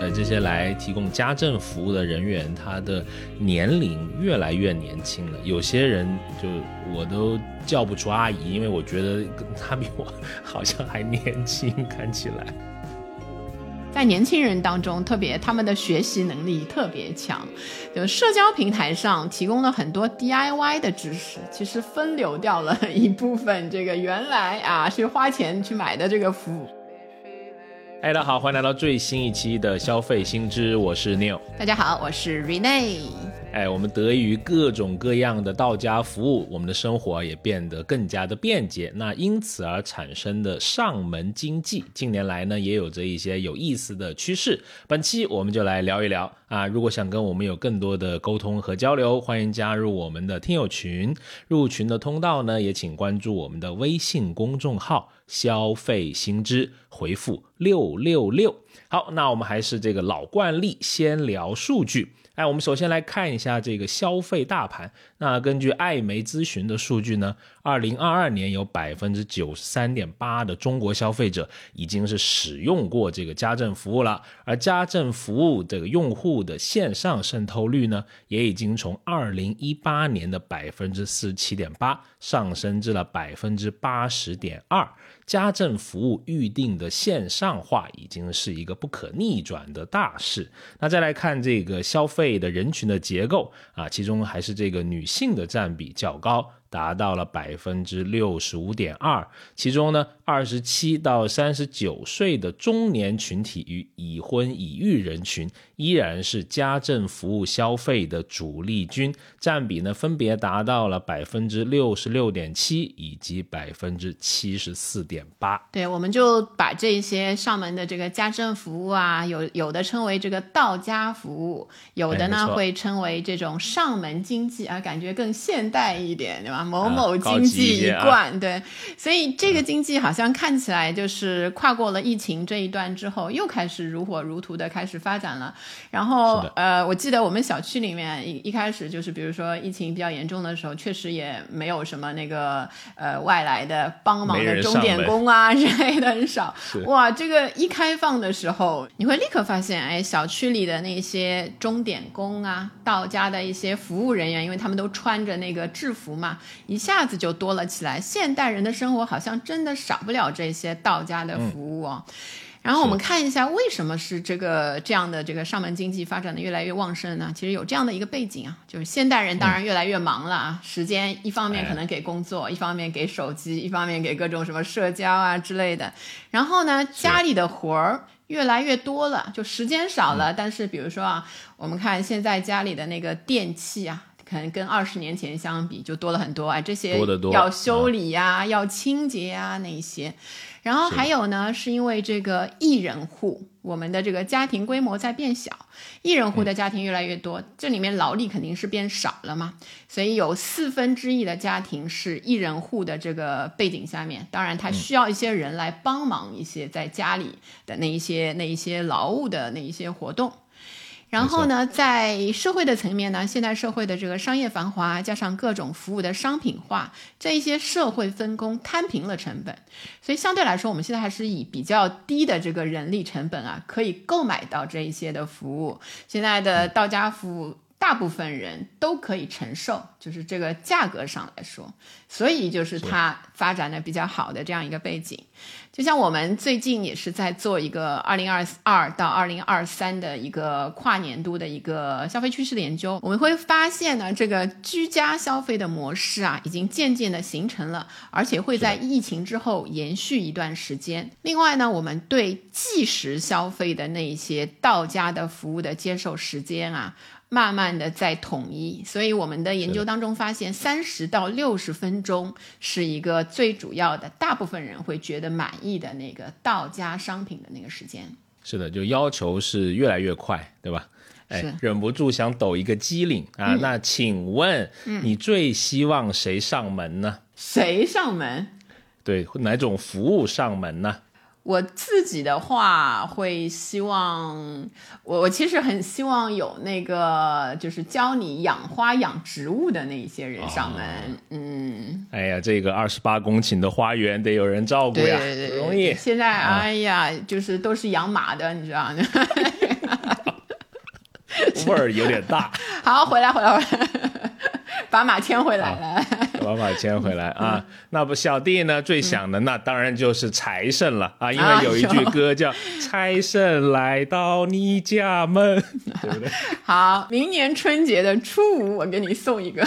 呃，这些来提供家政服务的人员，他的年龄越来越年轻了。有些人就我都叫不出阿姨，因为我觉得他比我好像还年轻，看起来。在年轻人当中，特别他们的学习能力特别强，就社交平台上提供了很多 DIY 的知识，其实分流掉了一部分这个原来啊去花钱去买的这个服务。哎，大家好，欢迎来到最新一期的消费新知，我是 Neil。大家好，我是 Rene。哎，我们得益于各种各样的到家服务，我们的生活也变得更加的便捷。那因此而产生的上门经济，近年来呢也有着一些有意思的趋势。本期我们就来聊一聊啊，如果想跟我们有更多的沟通和交流，欢迎加入我们的听友群。入群的通道呢，也请关注我们的微信公众号“消费新知”，回复六六六。好，那我们还是这个老惯例，先聊数据。哎，我们首先来看一下这个消费大盘。那根据艾媒咨询的数据呢，二零二二年有百分之九十三点八的中国消费者已经是使用过这个家政服务了，而家政服务这个用户的线上渗透率呢，也已经从二零一八年的百分之四十七点八上升至了百分之八十点二。家政服务预定的线上化已经是一个不可逆转的大势。那再来看这个消费的人群的结构啊，其中还是这个女性的占比较高。达到了百分之六十五点二，其中呢，二十七到三十九岁的中年群体与已婚已育人群依然是家政服务消费的主力军，占比呢分别达到了百分之六十六点七以及百分之七十四点八。对，我们就把这些上门的这个家政服务啊，有有的称为这个到家服务，有的呢会称为这种上门经济啊，感觉更现代一点，对吧？某某经济一贯，对，所以这个经济好像看起来就是跨过了疫情这一段之后，又开始如火如荼的开始发展了。然后，呃，我记得我们小区里面一一开始就是，比如说疫情比较严重的时候，确实也没有什么那个呃外来的帮忙的钟点工啊 之类的很少。哇，这个一开放的时候，你会立刻发现，哎，小区里的那些钟点工啊，到家的一些服务人员，因为他们都穿着那个制服嘛。一下子就多了起来。现代人的生活好像真的少不了这些道家的服务哦。然后我们看一下，为什么是这个这样的这个上门经济发展的越来越旺盛呢？其实有这样的一个背景啊，就是现代人当然越来越忙了啊，时间一方面可能给工作，一方面给手机，一方面给各种什么社交啊之类的。然后呢，家里的活儿越来越多了，就时间少了。但是比如说啊，我们看现在家里的那个电器啊。可能跟二十年前相比就多了很多啊，这些要修理呀、要清洁呀那些，然后还有呢，是因为这个一人户，我们的这个家庭规模在变小，一人户的家庭越来越多，这里面劳力肯定是变少了嘛，所以有四分之一的家庭是一人户的这个背景下面，当然他需要一些人来帮忙一些在家里的那一些那一些劳务的那一些活动。然后呢，在社会的层面呢，现代社会的这个商业繁华，加上各种服务的商品化，这一些社会分工摊平了成本，所以相对来说，我们现在还是以比较低的这个人力成本啊，可以购买到这一些的服务。现在的到家服务，大部分人都可以承受，就是这个价格上来说，所以就是它发展的比较好的这样一个背景。就像我们最近也是在做一个二零二二到二零二三的一个跨年度的一个消费趋势的研究，我们会发现呢，这个居家消费的模式啊，已经渐渐的形成了，而且会在疫情之后延续一段时间。另外呢，我们对即时消费的那一些到家的服务的接受时间啊。慢慢的在统一，所以我们的研究当中发现，三十到六十分钟是一个最主要的，大部分人会觉得满意的那个到家商品的那个时间。是的，就要求是越来越快，对吧？哎，忍不住想抖一个机灵啊！那请问，你最希望谁上门呢？谁上门？对，哪种服务上门呢？我自己的话会希望，我我其实很希望有那个就是教你养花养植物的那一些人上门，嗯。哎呀，这个二十八公顷的花园得有人照顾呀，不容易。现在哎呀，就是都是养马的，你知道吗？味儿有点大。好，回来，回来，回来，把马牵回来了。把马牵回来啊！那不小弟呢？最想的那当然就是财神了啊！因为有一句歌叫“财神来到你家门”，对不对？好，明年春节的初五，我给你送一个。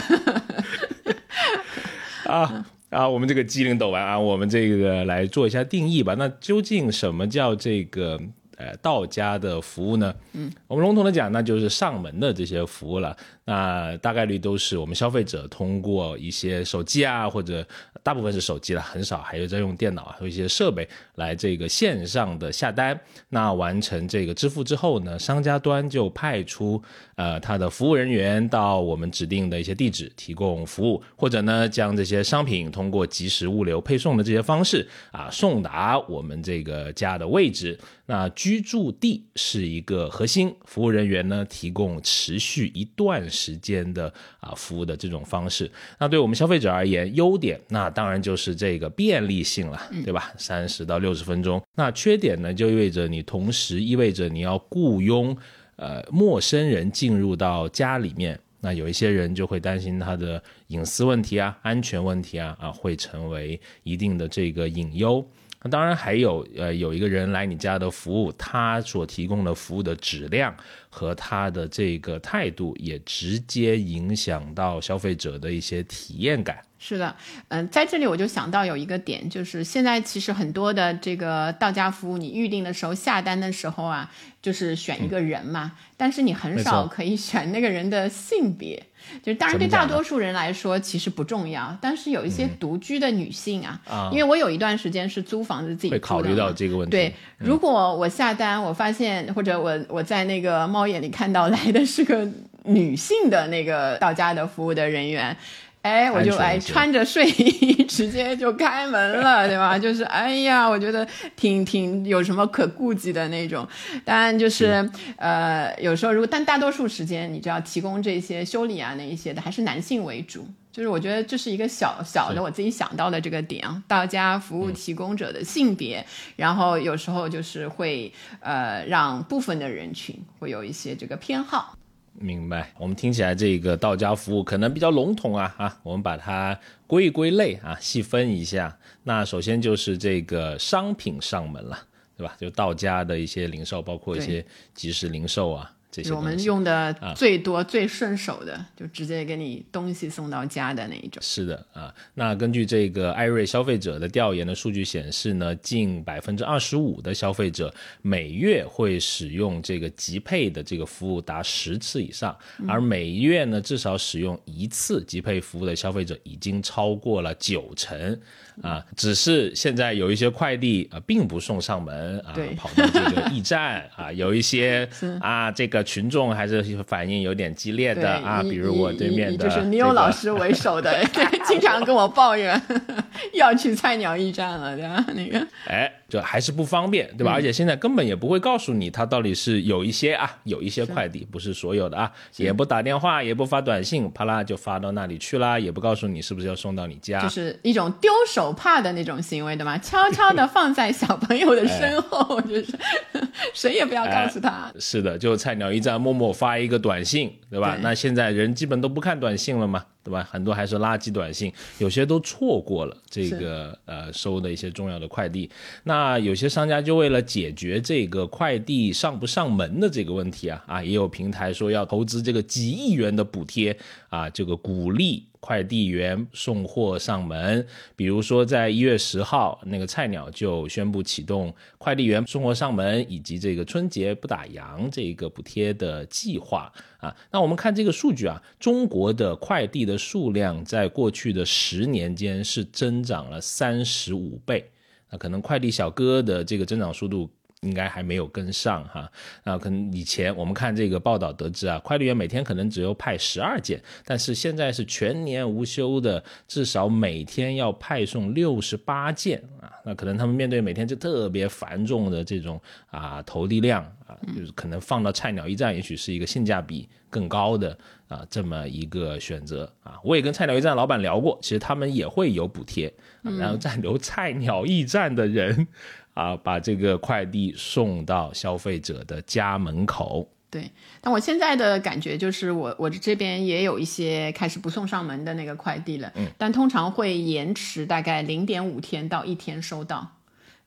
啊啊！我们这个机灵抖完啊，我们这个来做一下定义吧。那究竟什么叫这个？呃，道家的服务呢？嗯，我们笼统的讲，那就是上门的这些服务了。那大概率都是我们消费者通过一些手机啊，或者大部分是手机了，很少还有在用电脑还，有一些设备来这个线上的下单。那完成这个支付之后呢，商家端就派出呃他的服务人员到我们指定的一些地址提供服务，或者呢将这些商品通过即时物流配送的这些方式啊送达我们这个家的位置。那居住地是一个核心，服务人员呢提供持续一段时。间的啊服务的这种方式，那对我们消费者而言，优点那当然就是这个便利性了，对吧？三十到六十分钟。那缺点呢，就意味着你同时意味着你要雇佣呃陌生人进入到家里面，那有一些人就会担心他的隐私问题啊、安全问题啊啊，会成为一定的这个隐忧。那当然还有，呃，有一个人来你家的服务，他所提供的服务的质量和他的这个态度，也直接影响到消费者的一些体验感。是的，嗯，在这里我就想到有一个点，就是现在其实很多的这个到家服务，你预定的时候下单的时候啊，就是选一个人嘛，但是你很少可以选那个人的性别。就是当然对大多数人来说其实不重要，但是有一些独居的女性啊，因为我有一段时间是租房子自己会考虑到这个问题。对，如果我下单，我发现或者我我在那个猫眼里看到来的是个女性的那个到家的服务的人员。哎，我就哎穿着睡衣直接就开门了，对吧？就是哎呀，我觉得挺挺有什么可顾忌的那种。当然就是呃，有时候如果但大多数时间，你知道提供这些修理啊那一些的还是男性为主。就是我觉得这是一个小小的我自己想到的这个点啊，到家服务提供者的性别，然后有时候就是会呃让部分的人群会有一些这个偏好。明白，我们听起来这个到家服务可能比较笼统啊啊，我们把它归一归类啊，细分一下。那首先就是这个商品上门了，对吧？就到家的一些零售，包括一些即时零售啊。我们用的最多、最顺手的，就直接给你东西送到家的那一种。是的啊，那根据这个艾瑞消费者的调研的数据显示呢，近百分之二十五的消费者每月会使用这个极配的这个服务达十次以上，而每月呢至少使用一次极配服务的消费者已经超过了九成。啊，只是现在有一些快递啊，并不送上门啊，跑到这个驿站啊，有一些 啊，这个群众还是反应有点激烈的啊，比如我对面的，就是你有老师为首的，经常跟我抱怨 要去菜鸟驿站了，对吧？那个，哎。就还是不方便，对吧？而且现在根本也不会告诉你，他到底是有一些啊，有一些快递不是所有的啊，也不打电话，也不发短信，啪啦就发到那里去啦，也不告诉你是不是要送到你家，就是一种丢手帕的那种行为，对吗？悄悄的放在小朋友的身后，就是谁也不要告诉他。是的，就菜鸟驿站默默发一个短信，对吧？那现在人基本都不看短信了嘛。对吧？很多还是垃圾短信，有些都错过了这个呃收的一些重要的快递。那有些商家就为了解决这个快递上不上门的这个问题啊啊，也有平台说要投资这个几亿元的补贴啊，这个鼓励。快递员送货上门，比如说在一月十号，那个菜鸟就宣布启动快递员送货上门以及这个春节不打烊这个补贴的计划啊。那我们看这个数据啊，中国的快递的数量在过去的十年间是增长了三十五倍，那可能快递小哥的这个增长速度。应该还没有跟上哈。啊，可能以前我们看这个报道得知啊，快递员每天可能只有派十二件，但是现在是全年无休的，至少每天要派送六十八件啊。那可能他们面对每天就特别繁重的这种啊投递量啊，就是可能放到菜鸟驿站，也许是一个性价比更高的啊这么一个选择啊。我也跟菜鸟驿站老板聊过，其实他们也会有补贴，然后在留菜鸟驿站的人啊，把这个快递送到消费者的家门口。对，但我现在的感觉就是，我我这边也有一些开始不送上门的那个快递了，嗯，但通常会延迟大概零点五天到一天收到，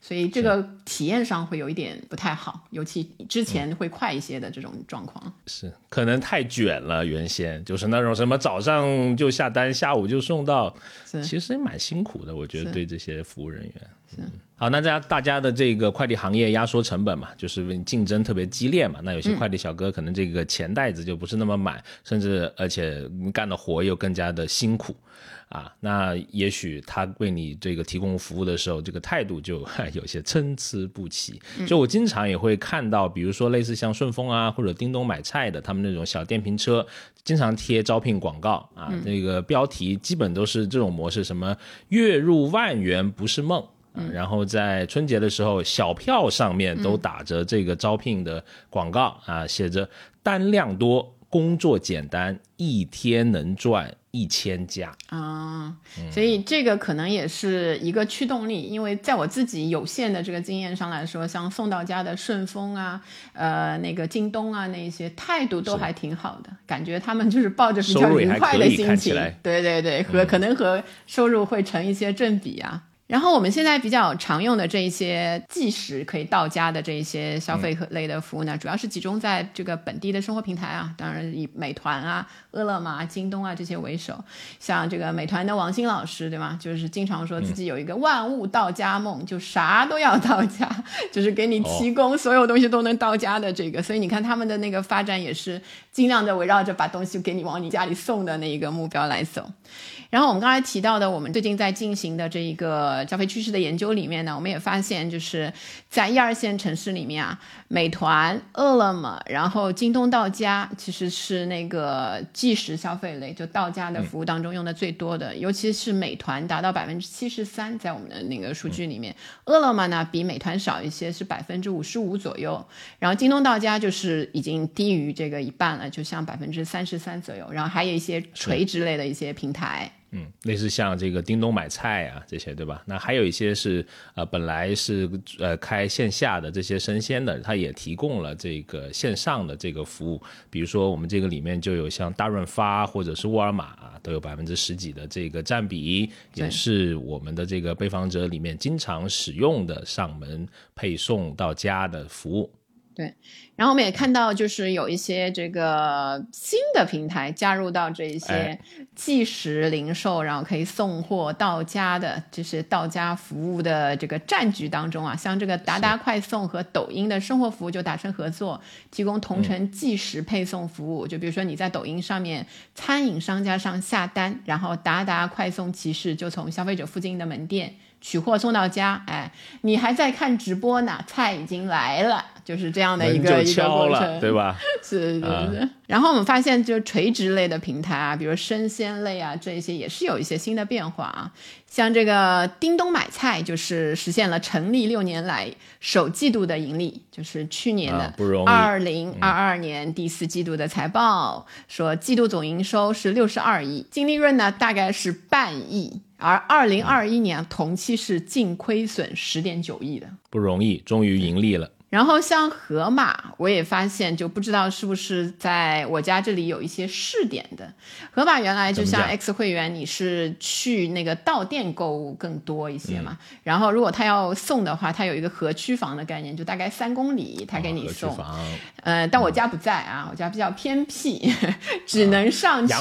所以这个体验上会有一点不太好，尤其之前会快一些的这种状况。是，可能太卷了，原先就是那种什么早上就下单，下午就送到，其实也蛮辛苦的，我觉得对这些服务人员。是。好，那家大家的这个快递行业压缩成本嘛，就是竞争特别激烈嘛。那有些快递小哥可能这个钱袋子就不是那么满，甚至而且干的活又更加的辛苦啊。那也许他为你这个提供服务的时候，这个态度就有些参差不齐。就我经常也会看到，比如说类似像顺丰啊或者叮咚买菜的，他们那种小电瓶车经常贴招聘广告啊，那个标题基本都是这种模式，什么月入万元不是梦。嗯，然后在春节的时候，小票上面都打着这个招聘的广告啊，写着单量多，工作简单，一天能赚一千家啊。所以这个可能也是一个驱动力，因为在我自己有限的这个经验上来说，像送到家的顺丰啊，呃，那个京东啊，那些态度都还挺好的，感觉他们就是抱着比较愉快的心情，对对对，和可能和收入会成一些正比啊。然后我们现在比较常用的这一些即时可以到家的这一些消费类的服务呢，主要是集中在这个本地的生活平台啊，当然以美团啊、饿了么、京东啊这些为首。像这个美团的王鑫老师，对吗？就是经常说自己有一个万物到家梦，就啥都要到家，就是给你提供所有东西都能到家的这个。所以你看他们的那个发展也是尽量的围绕着把东西给你往你家里送的那一个目标来走。然后我们刚才提到的，我们最近在进行的这一个消费趋势的研究里面呢，我们也发现，就是在一二线城市里面啊，美团、饿了么，然后京东到家，其实是那个即时消费类就到家的服务当中用的最多的，尤其是美团达到百分之七十三，在我们的那个数据里面，饿了么呢比美团少一些，是百分之五十五左右，然后京东到家就是已经低于这个一半了，就像百分之三十三左右，然后还有一些垂直类的一些平台。嗯，类似像这个叮咚买菜啊这些，对吧？那还有一些是呃本来是呃开线下的这些生鲜的，它也提供了这个线上的这个服务。比如说我们这个里面就有像大润发或者是沃尔玛，都有百分之十几的这个占比，也是我们的这个被访者里面经常使用的上门配送到家的服务。对，然后我们也看到，就是有一些这个新的平台加入到这一些即时零售，然后可以送货到家的就是到家服务的这个战局当中啊，像这个达达快送和抖音的生活服务就达成合作，提供同城即时配送服务。就比如说你在抖音上面餐饮商家上下单，然后达达快送骑士就从消费者附近的门店取货送到家，哎，你还在看直播呢，菜已经来了。就是这样的一个一个过程，对吧？是是是。然后我们发现，就垂直类的平台啊，比如生鲜类啊，这些也是有一些新的变化啊。像这个叮咚买菜，就是实现了成立六年来首季度的盈利，就是去年的二零二二年第四季度的财报说，季度总营收是六十二亿，净利润呢大概是半亿，而二零二一年同期是净亏损十点九亿的，不容易，终于盈利了。然后像盒马，我也发现，就不知道是不是在我家这里有一些试点的。盒马原来就像 X 会员，你是去那个到店购物更多一些嘛。然后如果他要送的话，他有一个合区房的概念，就大概三公里，他给你送。呃，但我家不在啊，我家比较偏僻，只能上去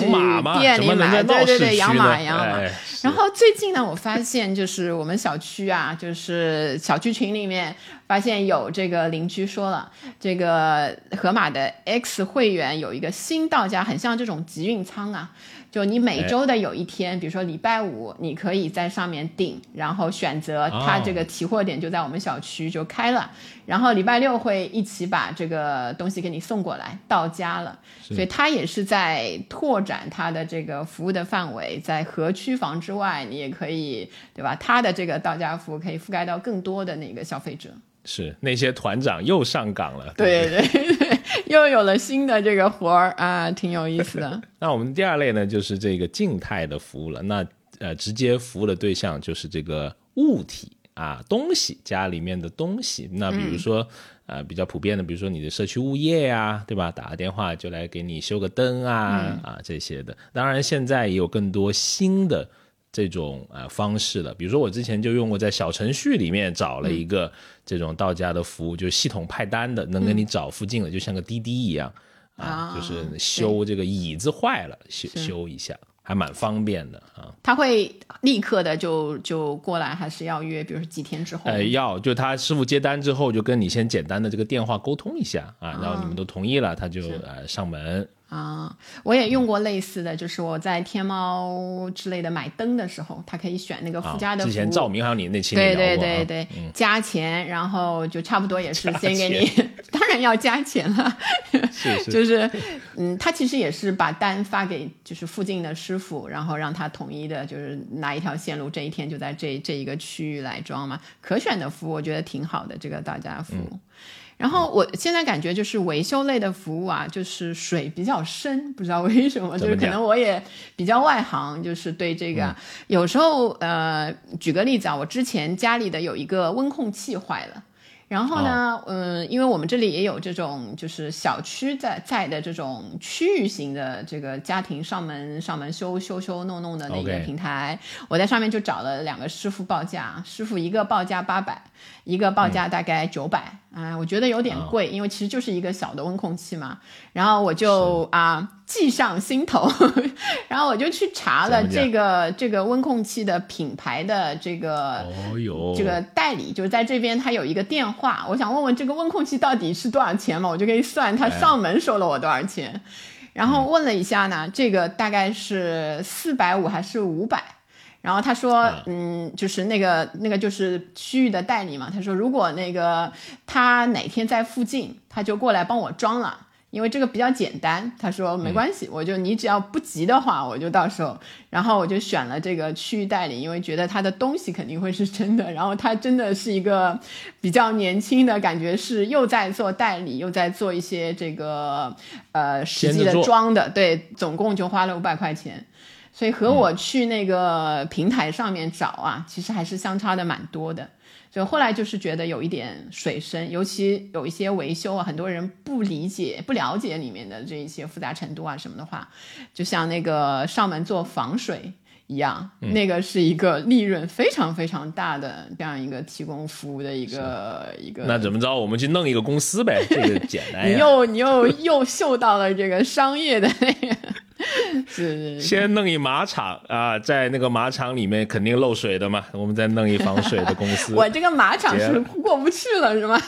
店里买。对对对，养马养马。然后最近呢，我发现就是我们小区啊，就是小区群里面。发现有这个邻居说了，这个盒马的 X 会员有一个新到家，很像这种集运仓啊。就你每周的有一天，比如说礼拜五，你可以在上面订，然后选择它这个提货点就在我们小区就开了，然后礼拜六会一起把这个东西给你送过来到家了。所以它也是在拓展它的这个服务的范围，在河区房之外，你也可以对吧？它的这个到家服务可以覆盖到更多的那个消费者。是那些团长又上岗了，对对对，又有了新的这个活儿啊，挺有意思的。那我们第二类呢，就是这个静态的服务了。那呃，直接服务的对象就是这个物体啊，东西，家里面的东西。那比如说呃，比较普遍的，比如说你的社区物业呀，对吧？打个电话就来给你修个灯啊啊这些的。当然，现在也有更多新的。这种呃方式的，比如说我之前就用过，在小程序里面找了一个这种到家的服务，就是系统派单的，能给你找附近的，就像个滴滴一样啊，就是修这个椅子坏了修修一下，还蛮方便的啊。他会立刻的就就过来，还是要约？比如说几天之后？呃，要就他师傅接单之后，就跟你先简单的这个电话沟通一下啊，然后你们都同意了，他就呃上门。啊，我也用过类似的，就是我在天猫之类的买灯的时候，它可以选那个附加的。之前照明还有你那期对对对对，加钱，然后就差不多也是 先给你，当然要加钱了。是 是。就是嗯，他其实也是把单发给就是附近的师傅，然后让他统一的，就是拿一条线路，这一天就在这这一个区域来装嘛。可选的服务我觉得挺好的，这个到家服务。然后我现在感觉就是维修类的服务啊，就是水比较深，不知道为什么，就是可能我也比较外行，就是对这个有时候呃，举个例子啊，我之前家里的有一个温控器坏了。然后呢，嗯，因为我们这里也有这种就是小区在在的这种区域型的这个家庭上门上门修修修弄弄的那个平台，我在上面就找了两个师傅报价，师傅一个报价八百，一个报价大概九百，啊，我觉得有点贵，因为其实就是一个小的温控器嘛，然后我就啊。计上心头，然后我就去查了这个这个温控器的品牌的这个哦这个代理，就是在这边他有一个电话，我想问问这个温控器到底是多少钱嘛，我就可以算他上门收了我多少钱。然后问了一下呢，这个大概是四百五还是五百？然后他说，嗯，就是那个那个就是区域的代理嘛，他说如果那个他哪天在附近，他就过来帮我装了。因为这个比较简单，他说没关系，我就你只要不急的话，我就到时候，然后我就选了这个区域代理，因为觉得他的东西肯定会是真的，然后他真的是一个比较年轻的感觉，是又在做代理，又在做一些这个呃实际的装的，对，总共就花了五百块钱，所以和我去那个平台上面找啊，其实还是相差的蛮多的。就后来就是觉得有一点水深，尤其有一些维修啊，很多人不理解、不了解里面的这一些复杂程度啊什么的话，就像那个上门做防水一样，那个是一个利润非常非常大的这样一个提供服务的一个一个。那怎么着？我们去弄一个公司呗，这个简单。你又你又又嗅到了这个商业的那个。是，先弄一马场啊，在那个马场里面肯定漏水的嘛，我们再弄一防水的公司。我这个马场是过不去了，是吗？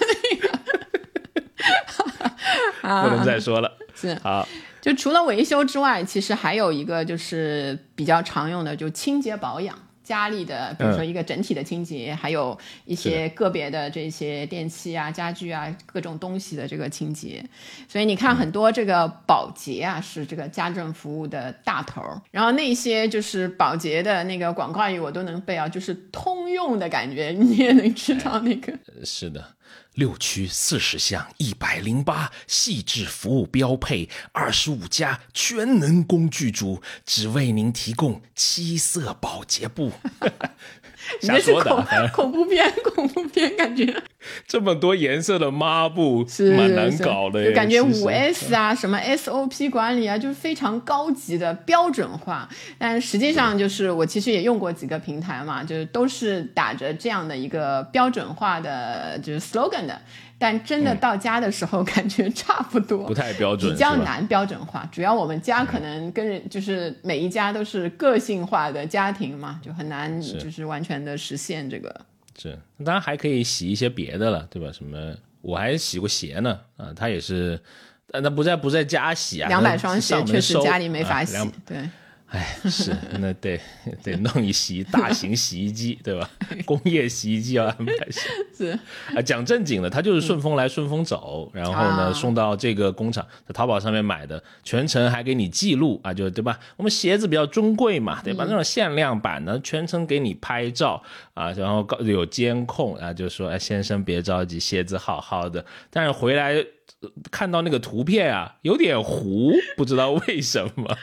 不能再说了。是好，就除了维修之外，其实还有一个就是比较常用的，就清洁保养。家里的，比如说一个整体的清洁，还有一些个别的这些电器啊、家具啊、各种东西的这个清洁，所以你看很多这个保洁啊是这个家政服务的大头，然后那些就是保洁的那个广告语我都能背啊，就是通用的感觉，你也能知道那个。是的。六区四十项，一百零八细致服务标配，二十五家全能工具组，只为您提供七色保洁布。你这是恐恐怖片，恐怖片感觉。这么多颜色的抹布是蛮难搞的，感觉五 S 啊，什么 SOP 管理啊，就是非常高级的标准化。但实际上，就是我其实也用过几个平台嘛，就是都是打着这样的一个标准化的就是 slogan 的。但真的到家的时候，感觉差不多，不太标准，比较难标准化。主要我们家可能跟人就是每一家都是个性化的家庭嘛，就很难就是完全的实现这个。是，当然还可以洗一些别的了，对吧？什么？我还洗过鞋呢，啊，他也是，那不在不在家洗啊，两百双鞋确实家里没法洗，对。哎，是那得得弄一洗大型洗衣机，对吧？工业洗衣机要安排下。是啊，讲正经的，他就是顺丰来顺丰走，然后呢送到这个工厂，在淘宝上面买的，全程还给你记录啊，就对吧？我们鞋子比较尊贵嘛，对吧？那种限量版的，全程给你拍照啊，然后有监控啊，就说哎先生别着急，鞋子好好的。但是回来看到那个图片啊，有点糊，不知道为什么。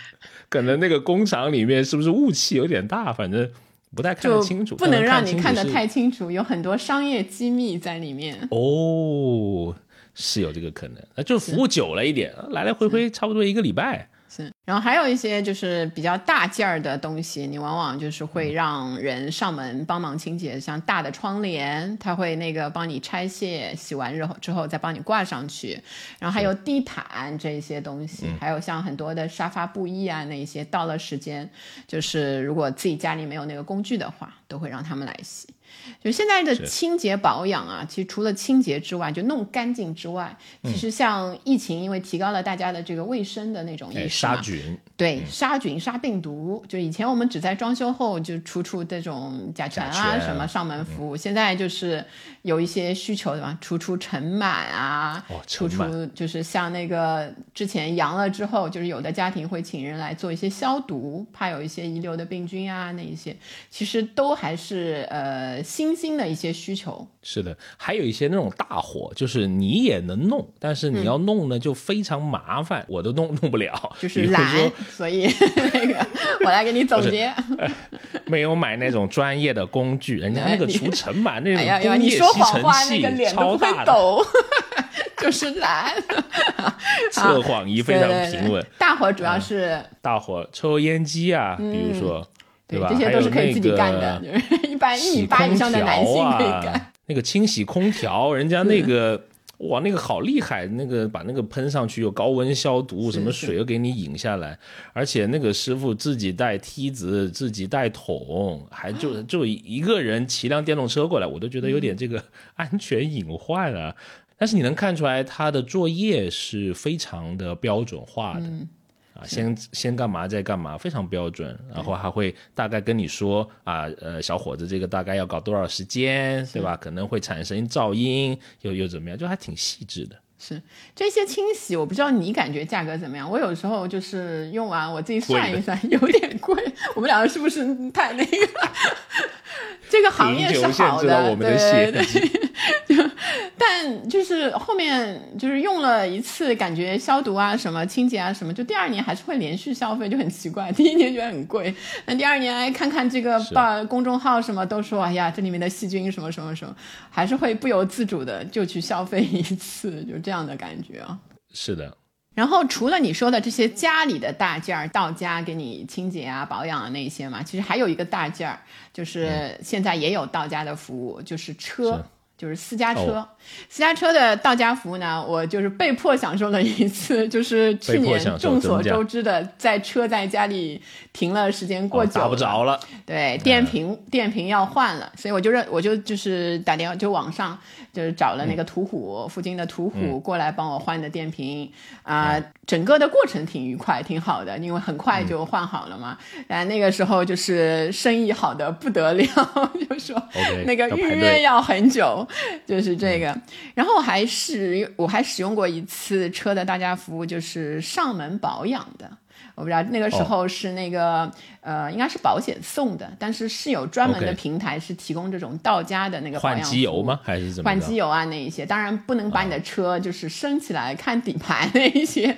可能那个工厂里面是不是雾气有点大？反正不太看得清楚，不能让你看得太清楚，有很多商业机密在里面。哦，是有这个可能，那就是服务久了一点，来来回回差不多一个礼拜。是，然后还有一些就是比较大件儿的东西，你往往就是会让人上门帮忙清洁，像大的窗帘，他会那个帮你拆卸，洗完之后之后再帮你挂上去。然后还有地毯这些东西，还有像很多的沙发布艺啊那些，到了时间，就是如果自己家里没有那个工具的话，都会让他们来洗。就现在的清洁保养啊，其实除了清洁之外，就弄干净之外，其实像疫情，因为提高了大家的这个卫生的那种意识杀菌，对，杀菌杀病毒。就以前我们只在装修后就除除这种甲醛啊什么上门服务，现在就是有一些需求对吧？除除尘螨啊，除除就是像那个之前阳了之后，就是有的家庭会请人来做一些消毒，怕有一些遗留的病菌啊那一些，其实都还是呃。新兴的一些需求。是的，还有一些那种大火，就是你也能弄，但是你要弄呢就非常麻烦，我都弄弄不了，就是懒，所以 那个我来给你总结，没有买那种专业的工具，人家那个除尘螨那种工业吸尘器超大，抖，就是懒，测谎仪非常平稳，大火主要是大火抽油烟机啊，比如说。对吧？这些都是可以自己干的，一般一米八以上的男性可以干。那个清洗空调，人家那个哇，那个好厉害，那个把那个喷上去，有高温消毒，什么水又给你引下来，而且那个师傅自己带梯子，自己带桶，还就就一个人骑辆电动车过来，我都觉得有点这个 安全隐患啊。但是你能看出来，他的作业是非常的标准化的。先先干嘛再干嘛，非常标准，然后还会大概跟你说啊，呃，小伙子，这个大概要搞多少时间，对吧？可能会产生噪音，又又怎么样，就还挺细致的。是这些清洗，我不知道你感觉价格怎么样？我有时候就是用完，我自己算一算，有点贵。我们两个是不是太那个？这个行业是好的，对对。就但就是后面就是用了一次，感觉消毒啊、什么清洁啊、什么，就第二年还是会连续消费，就很奇怪。第一年觉得很贵，那第二年哎看看这个报公众号什么都说，哎呀，这里面的细菌什么什么什么，还是会不由自主的就去消费一次，就这样的感觉啊。是的。然后除了你说的这些家里的大件儿，到家给你清洁啊、保养啊那些嘛，其实还有一个大件儿，就是现在也有到家的服务，就是车。就是私家车，私家车的到家服务呢，我就是被迫享受了一次，就是去年众所周知的，在车在家里停了时间过久，打不着了，对，电瓶电瓶要换了，所以我就认我就就是打电话就网上就是找了那个途虎附近的途虎过来帮我换的电瓶。啊，整个的过程挺愉快，挺好的，因为很快就换好了嘛。但那个时候就是生意好的不得了，就说那个预约要很久。就是这个，然后还是我还使用过一次车的大家服务，就是上门保养的。我不知道那个时候是那个呃，应该是保险送的，但是是有专门的平台是提供这种到家的那个换机油吗？还是怎么换机油啊？那一些当然不能把你的车就是升起来看底盘那一些。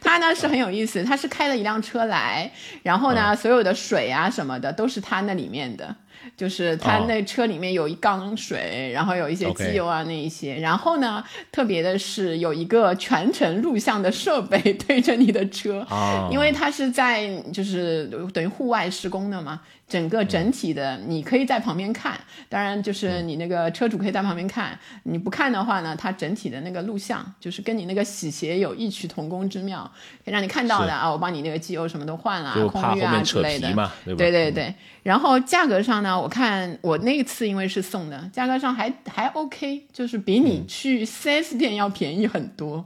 他呢是很有意思，他是开了一辆车来，然后呢所有的水啊什么的都是他那里面的。就是他那车里面有一缸水，然后有一些机油啊那一些，然后呢，特别的是有一个全程录像的设备 对着你的车，因为它是在就是等于户外施工的嘛。整个整体的，你可以在旁边看，当然就是你那个车主可以在旁边看。你不看的话呢，它整体的那个录像就是跟你那个洗鞋有异曲同工之妙，可以让你看到的啊。我帮你那个机油什么都换了，空滤啊之类的。对对对。然后价格上呢，我看我那一次因为是送的，价格上还还 OK，就是比你去 4S 店要便宜很多。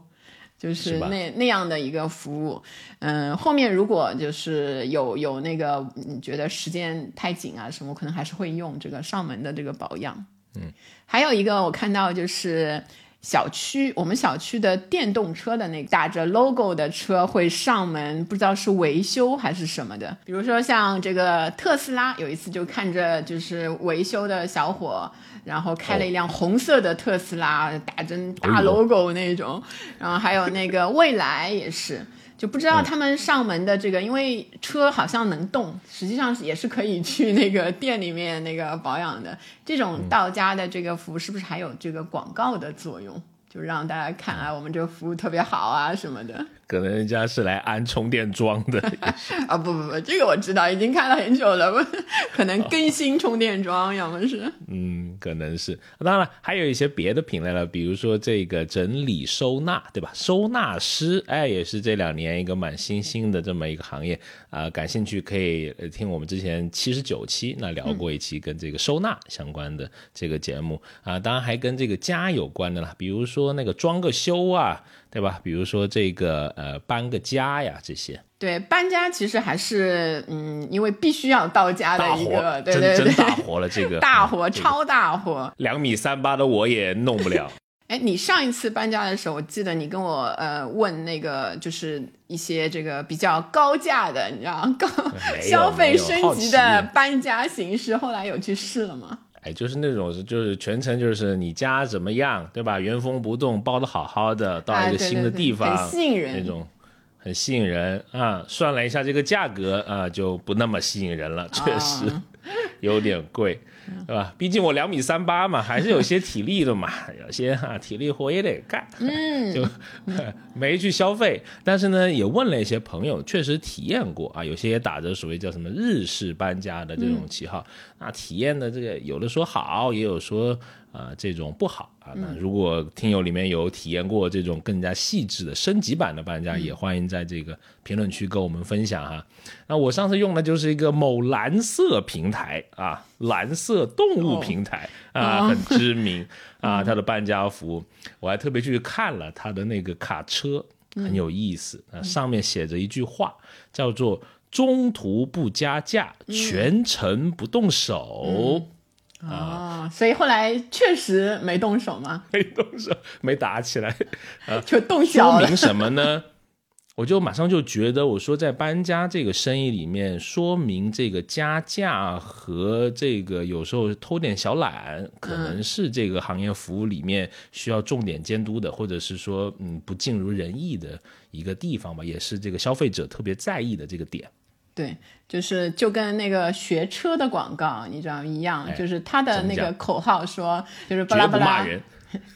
就是那那样的一个服务。嗯，后面如果就是有有那个你觉得时间太紧啊什么，可能还是会用这个上门的这个保养。嗯，还有一个我看到就是。小区，我们小区的电动车的那个打着 logo 的车会上门，不知道是维修还是什么的。比如说像这个特斯拉，有一次就看着就是维修的小伙，然后开了一辆红色的特斯拉，打着大 logo 那种。然后还有那个蔚来也是。就不知道他们上门的这个，因为车好像能动，实际上也是可以去那个店里面那个保养的。这种到家的这个服务，是不是还有这个广告的作用？就让大家看啊，我们这个服务特别好啊什么的。可能人家是来安充电桩的 啊！不不不，这个我知道，已经看了很久了。可能更新充电桩，要么是嗯，可能是。当然还有一些别的品类了，比如说这个整理收纳，对吧？收纳师，哎，也是这两年一个蛮新兴的这么一个行业啊。感兴趣可以听我们之前七十九期那聊过一期跟这个收纳相关的这个节目啊。当然还跟这个家有关的啦，比如说那个装个修啊。对吧？比如说这个呃，搬个家呀，这些。对，搬家其实还是嗯，因为必须要到家的一个，对对对，大活了，这个 大活，超大活，两米三八的我也弄不了。哎，你上一次搬家的时候，我记得你跟我呃问那个，就是一些这个比较高价的，你知道高消费升级的搬家形式，后来有去试了吗？哎，就是那种，就是全程就是你家怎么样，对吧？原封不动包的好好的，到一个新的地方，很吸引人，那种很吸引人啊。算了一下这个价格啊，就不那么吸引人了，确实 有点贵。对吧？毕竟我两米三八嘛，还是有些体力的嘛，有些哈体力活也得干。嗯，就 没去消费，但是呢，也问了一些朋友，确实体验过啊，有些也打着所谓叫什么日式搬家的这种旗号，那体验的这个有的说好，也有说。啊，这种不好啊。那如果听友里面有体验过这种更加细致的升级版的搬家，也欢迎在这个评论区跟我们分享哈。那我上次用的就是一个某蓝色平台啊，蓝色动物平台啊，很知名 啊，它的搬家服务，我还特别去看了它的那个卡车，很有意思啊，上面写着一句话，叫做“中途不加价，全程不动手”。哦，所以后来确实没动手吗？没动手，没打起来，啊，就动脚了。说明什么呢？我就马上就觉得，我说在搬家这个生意里面，说明这个加价和这个有时候偷点小懒，可能是这个行业服务里面需要重点监督的，或者是说，嗯，不尽如人意的一个地方吧，也是这个消费者特别在意的这个点。对，就是就跟那个学车的广告，你知道一样，就是他的那个口号说，就是巴拉巴拉，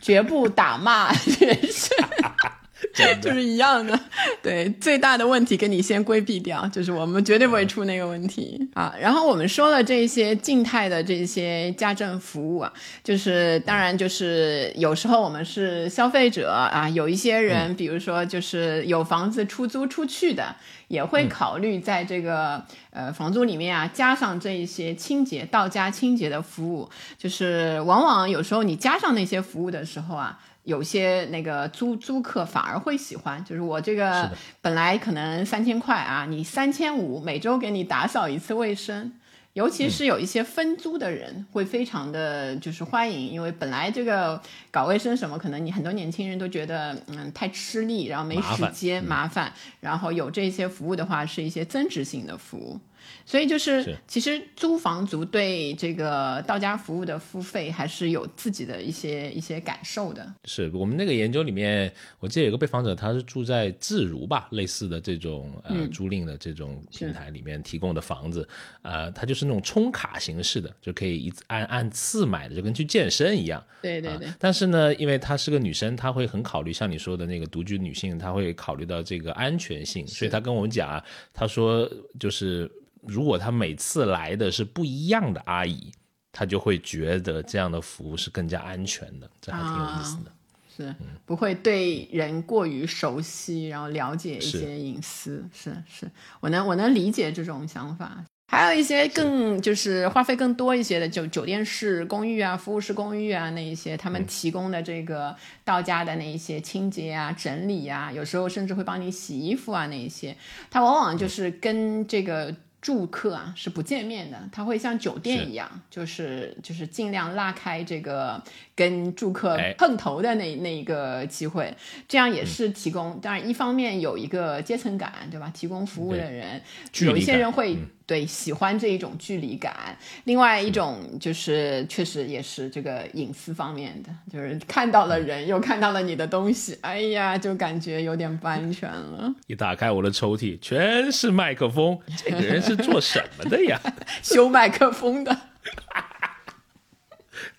绝不打骂学生。就是一样的，对，最大的问题跟你先规避掉，就是我们绝对不会出那个问题啊。然后我们说了这些静态的这些家政服务啊，就是当然就是有时候我们是消费者啊，有一些人，比如说就是有房子出租出去的，也会考虑在这个呃房租里面啊加上这一些清洁到家清洁的服务，就是往往有时候你加上那些服务的时候啊。有些那个租租客反而会喜欢，就是我这个本来可能三千块啊，你三千五每周给你打扫一次卫生，尤其是有一些分租的人会非常的就是欢迎，因为本来这个搞卫生什么，可能你很多年轻人都觉得嗯太吃力，然后没时间麻烦，然后有这些服务的话是一些增值性的服务。所以就是，其实租房族对这个到家服务的付费还是有自己的一些一些感受的。是我们那个研究里面，我记得有个被访者，他是住在自如吧，类似的这种呃租赁的这种平台里面提供的房子，呃，它就是那种充卡形式的，就可以一按按次买的，就跟去健身一样。对对对。但是呢，因为她是个女生，她会很考虑像你说的那个独居女性，她会考虑到这个安全性，所以她跟我们讲啊，她说就是。如果他每次来的是不一样的阿姨，他就会觉得这样的服务是更加安全的，这还挺有意思的。是，不会对人过于熟悉，然后了解一些隐私。是是，我能我能理解这种想法。还有一些更就是花费更多一些的，就酒店式公寓啊、服务式公寓啊那一些，他们提供的这个到家的那一些清洁啊、整理啊，有时候甚至会帮你洗衣服啊那一些，它往往就是跟这个。住客啊是不见面的，他会像酒店一样，就是就是尽量拉开这个跟住客碰头的那那一个机会，这样也是提供。当然，一方面有一个阶层感，对吧？提供服务的人，有一些人会。对，喜欢这一种距离感。另外一种就是，确实也是这个隐私方面的，就是看到了人，又看到了你的东西，哎呀，就感觉有点不安全了。一打开我的抽屉，全是麦克风，这个人是做什么的呀？修麦克风的。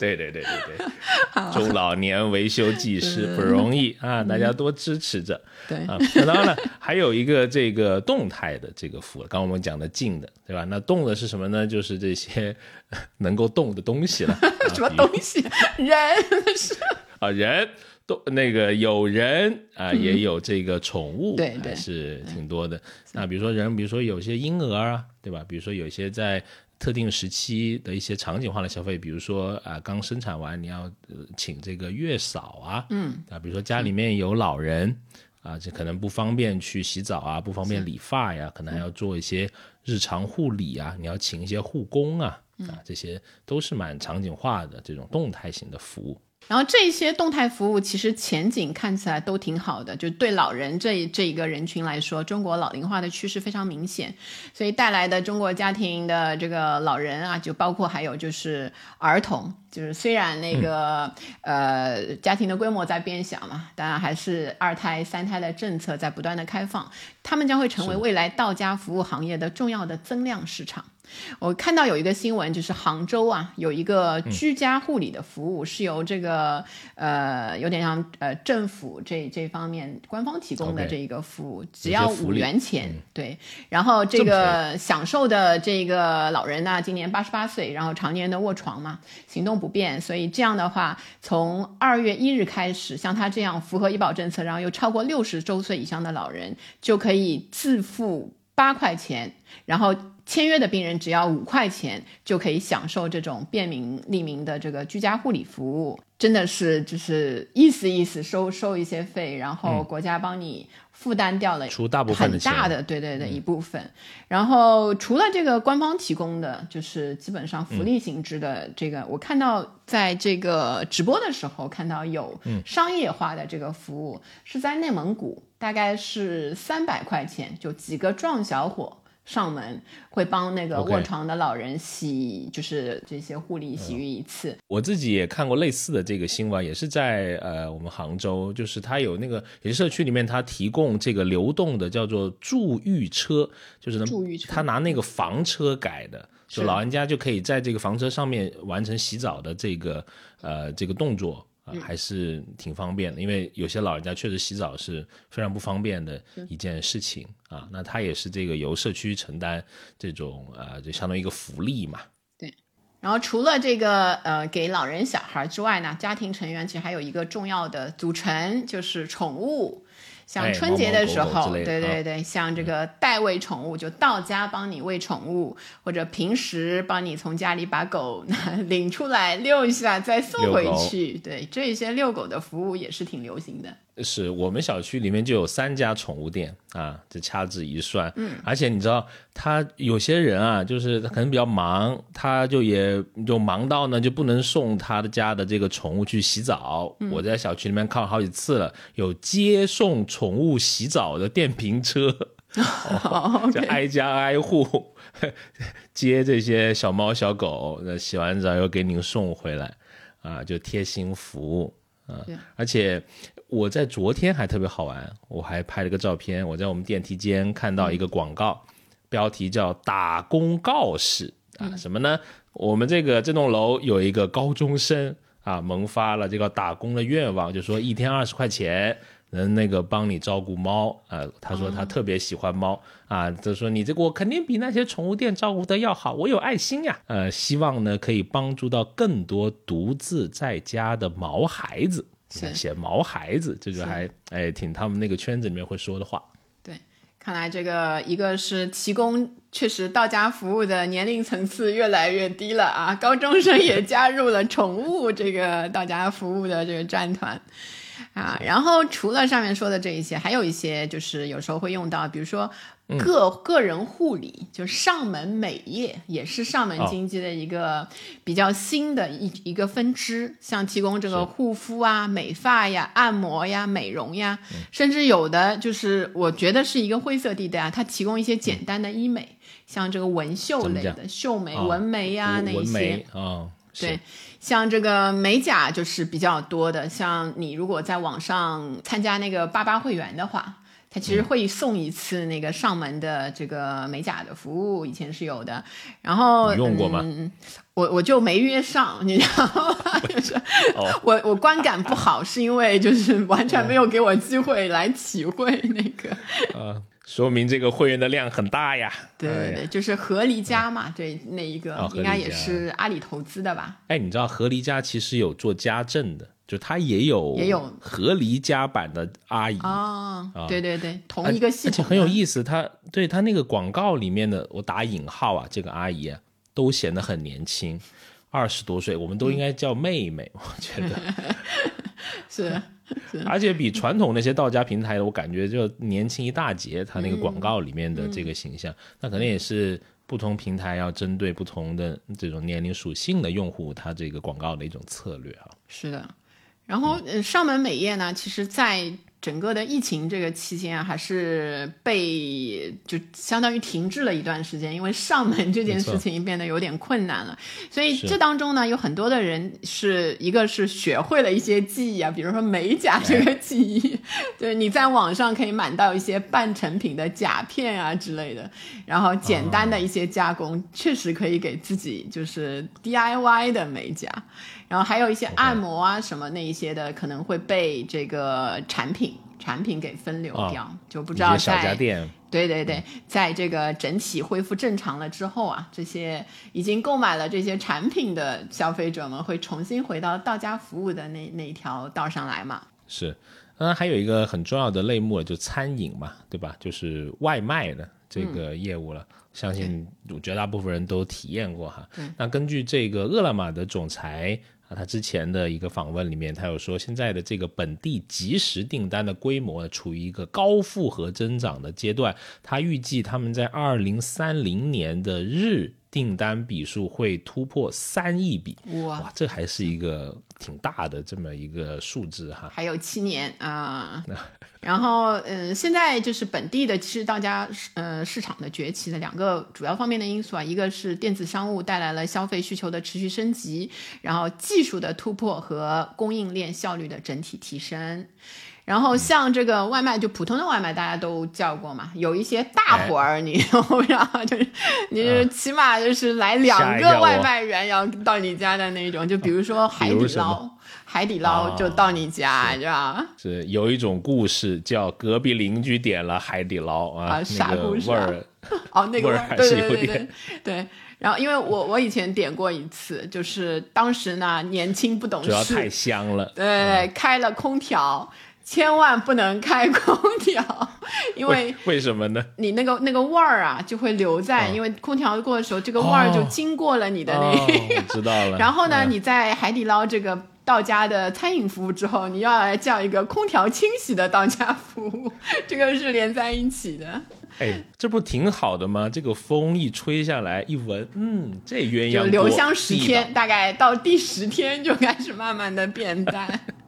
对对对对对，中老年维修技师不容易啊！大家多支持着。对啊，那当然了，还有一个这个动态的这个服务，刚我们讲的静的，对吧？那动的是什么呢？就是这些能够动的东西了。什么东西？人是 啊，人动那个有人啊，也有这个宠物，对对，是挺多的。那比如说人，比如说有些婴儿啊，对吧？比如说有些在。特定时期的一些场景化的消费，比如说啊，刚生产完你要请这个月嫂啊，嗯啊，比如说家里面有老人啊，这可能不方便去洗澡啊，不方便理发呀，可能还要做一些日常护理啊，你要请一些护工啊，啊，这些都是蛮场景化的这种动态型的服务。然后这些动态服务其实前景看起来都挺好的，就对老人这这一个人群来说，中国老龄化的趋势非常明显，所以带来的中国家庭的这个老人啊，就包括还有就是儿童，就是虽然那个呃家庭的规模在变小嘛，当然还是二胎三胎的政策在不断的开放，他们将会成为未来到家服务行业的重要的增量市场。我看到有一个新闻，就是杭州啊，有一个居家护理的服务，是由这个呃，有点像呃政府这这方面官方提供的这一个服务，只要五元钱，对。然后这个享受的这个老人呢，今年八十八岁，然后常年的卧床嘛，行动不便，所以这样的话，从二月一日开始，像他这样符合医保政策，然后又超过六十周岁以上的老人，就可以自付八块钱，然后。签约的病人只要五块钱就可以享受这种便民利民的这个居家护理服务，真的是就是意思意思收收一些费，然后国家帮你负担掉了出大部分很大的对对对一部分。然后除了这个官方提供的，就是基本上福利性质的这个，我看到在这个直播的时候看到有商业化的这个服务，是在内蒙古，大概是三百块钱，就几个壮小伙。上门会帮那个卧床的老人洗，就是这些护理洗浴一次。我自己也看过类似的这个新闻，也是在呃我们杭州，就是他有那个有些社区里面，他提供这个流动的叫做助浴车，就是呢，他拿那个房车改的，就老人家就可以在这个房车上面完成洗澡的这个呃这个动作。啊，还是挺方便的，因为有些老人家确实洗澡是非常不方便的一件事情啊。那他也是这个由社区承担这种呃，就相当于一个福利嘛。对。然后除了这个呃给老人小孩之外呢，家庭成员其实还有一个重要的组成就是宠物。像春节的时候，对对对，像这个代喂宠物，就到家帮你喂宠物，或者平时帮你从家里把狗 领出来遛一下，再送回去。对，这些遛狗的服务也是挺流行的。是我们小区里面就有三家宠物店啊，这掐指一算，嗯，而且你知道，他有些人啊，就是他可能比较忙，他就也就忙到呢，就不能送他的家的这个宠物去洗澡。我在小区里面看了好几次了，有接送宠物洗澡的电瓶车，就挨家挨户接这些小猫小狗，那洗完澡又给您送回来，啊，就贴心服务啊，而且。我在昨天还特别好玩，我还拍了个照片。我在我们电梯间看到一个广告，标题叫“打工告示”啊，什么呢？我们这个这栋楼有一个高中生啊，萌发了这个打工的愿望，就说一天二十块钱能那个帮你照顾猫啊。他说他特别喜欢猫啊，就说你这个我肯定比那些宠物店照顾的要好，我有爱心呀。呃，希望呢可以帮助到更多独自在家的毛孩子。写毛孩子，这个还哎挺他们那个圈子里面会说的话。对，看来这个一个是提供确实到家服务的年龄层次越来越低了啊，高中生也加入了宠物这个到家服务的这个战团。啊，然后除了上面说的这一些，还有一些就是有时候会用到，比如说个个人护理，就上门美业，也是上门经济的一个比较新的一一个分支，像提供这个护肤啊、美发呀、按摩呀、美容呀，甚至有的就是我觉得是一个灰色地带啊，它提供一些简单的医美，像这个纹绣类的绣眉、纹眉呀那一些。啊。对，像这个美甲就是比较多的。像你如果在网上参加那个八八会员的话，他其实会送一次那个上门的这个美甲的服务，以前是有的。然后用过吗？我我就没约上，你知道吗？就是 我我观感不好，是因为就是完全没有给我机会来体会那个。呃说明这个会员的量很大呀。对对对，就是合离家嘛，对那一个应该也是阿里投资的吧？哎，你知道合离家其实有做家政的，就他也有也有和离家版的阿姨啊。对对对，同一个系统，而且很有意思。他对他那个广告里面的，我打引号啊，这个阿姨都显得很年轻，二十多岁，我们都应该叫妹妹，我觉得 是。而且比传统那些到家平台，我感觉就年轻一大截。他那个广告里面的这个形象，那可能也是不同平台要针对不同的这种年龄属性的用户，他这个广告的一种策略啊。是的，然后上门美业呢，其实，在。整个的疫情这个期间，啊还是被就相当于停滞了一段时间，因为上门这件事情变得有点困难了。所以这当中呢，有很多的人是一个是学会了一些技艺啊，比如说美甲这个技艺，对，你在网上可以买到一些半成品的甲片啊之类的，然后简单的一些加工，确实可以给自己就是 DIY 的美甲。然后还有一些按摩啊什么那一些的，可能会被这个产品产品给分流掉，就不知道在对对对，在这个整体恢复正常了之后啊，这些已经购买了这些产品的消费者们会重新回到到家服务的那那一条道上来嘛？是，嗯，还有一个很重要的类目就餐饮嘛，对吧？就是外卖的这个业务了。相信绝大部分人都体验过哈。那根据这个饿了么的总裁他之前的一个访问里面，他有说现在的这个本地即时订单的规模处于一个高复合增长的阶段。他预计他们在二零三零年的日订单笔数会突破三亿笔。哇，这还是一个挺大的这么一个数字哈。还有七年啊。然后，嗯，现在就是本地的，其实大家呃市场的崛起的两个主要方面的因素啊，一个是电子商务带来了消费需求的持续升级，然后技术的突破和供应链效率的整体提升。然后像这个外卖，就普通的外卖大家都叫过嘛，有一些大活儿，你 然后就是你是起码就是来两个外卖员要到你家的那种，就比如说海底捞。海底捞就到你家，是吧？是有一种故事叫隔壁邻居点了海底捞啊，啥故事？味儿哦，那个味儿对对对对对。然后因为我我以前点过一次，就是当时呢年轻不懂事，太香了。对，开了空调，千万不能开空调，因为为什么呢？你那个那个味儿啊就会留在，因为空调过的时候，这个味儿就经过了你的那。知道了。然后呢，你在海底捞这个。到家的餐饮服务之后，你要来叫一个空调清洗的到家服务，这个是连在一起的。哎，这不挺好的吗？这个风一吹下来，一闻，嗯，这鸳鸯留香十天，大概到第十天就开始慢慢的变淡。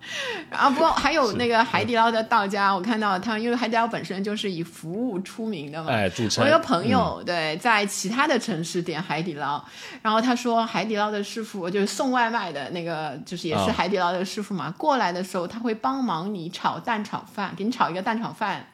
然 后不过还有那个海底捞的到家，我看到他，因为海底捞本身就是以服务出名的嘛。我有朋友对在其他的城市点海底捞，然后他说海底捞的师傅就是送外卖的那个，就是也是海底捞的师傅嘛，过来的时候他会帮忙你炒蛋炒饭，给你炒一个蛋炒饭。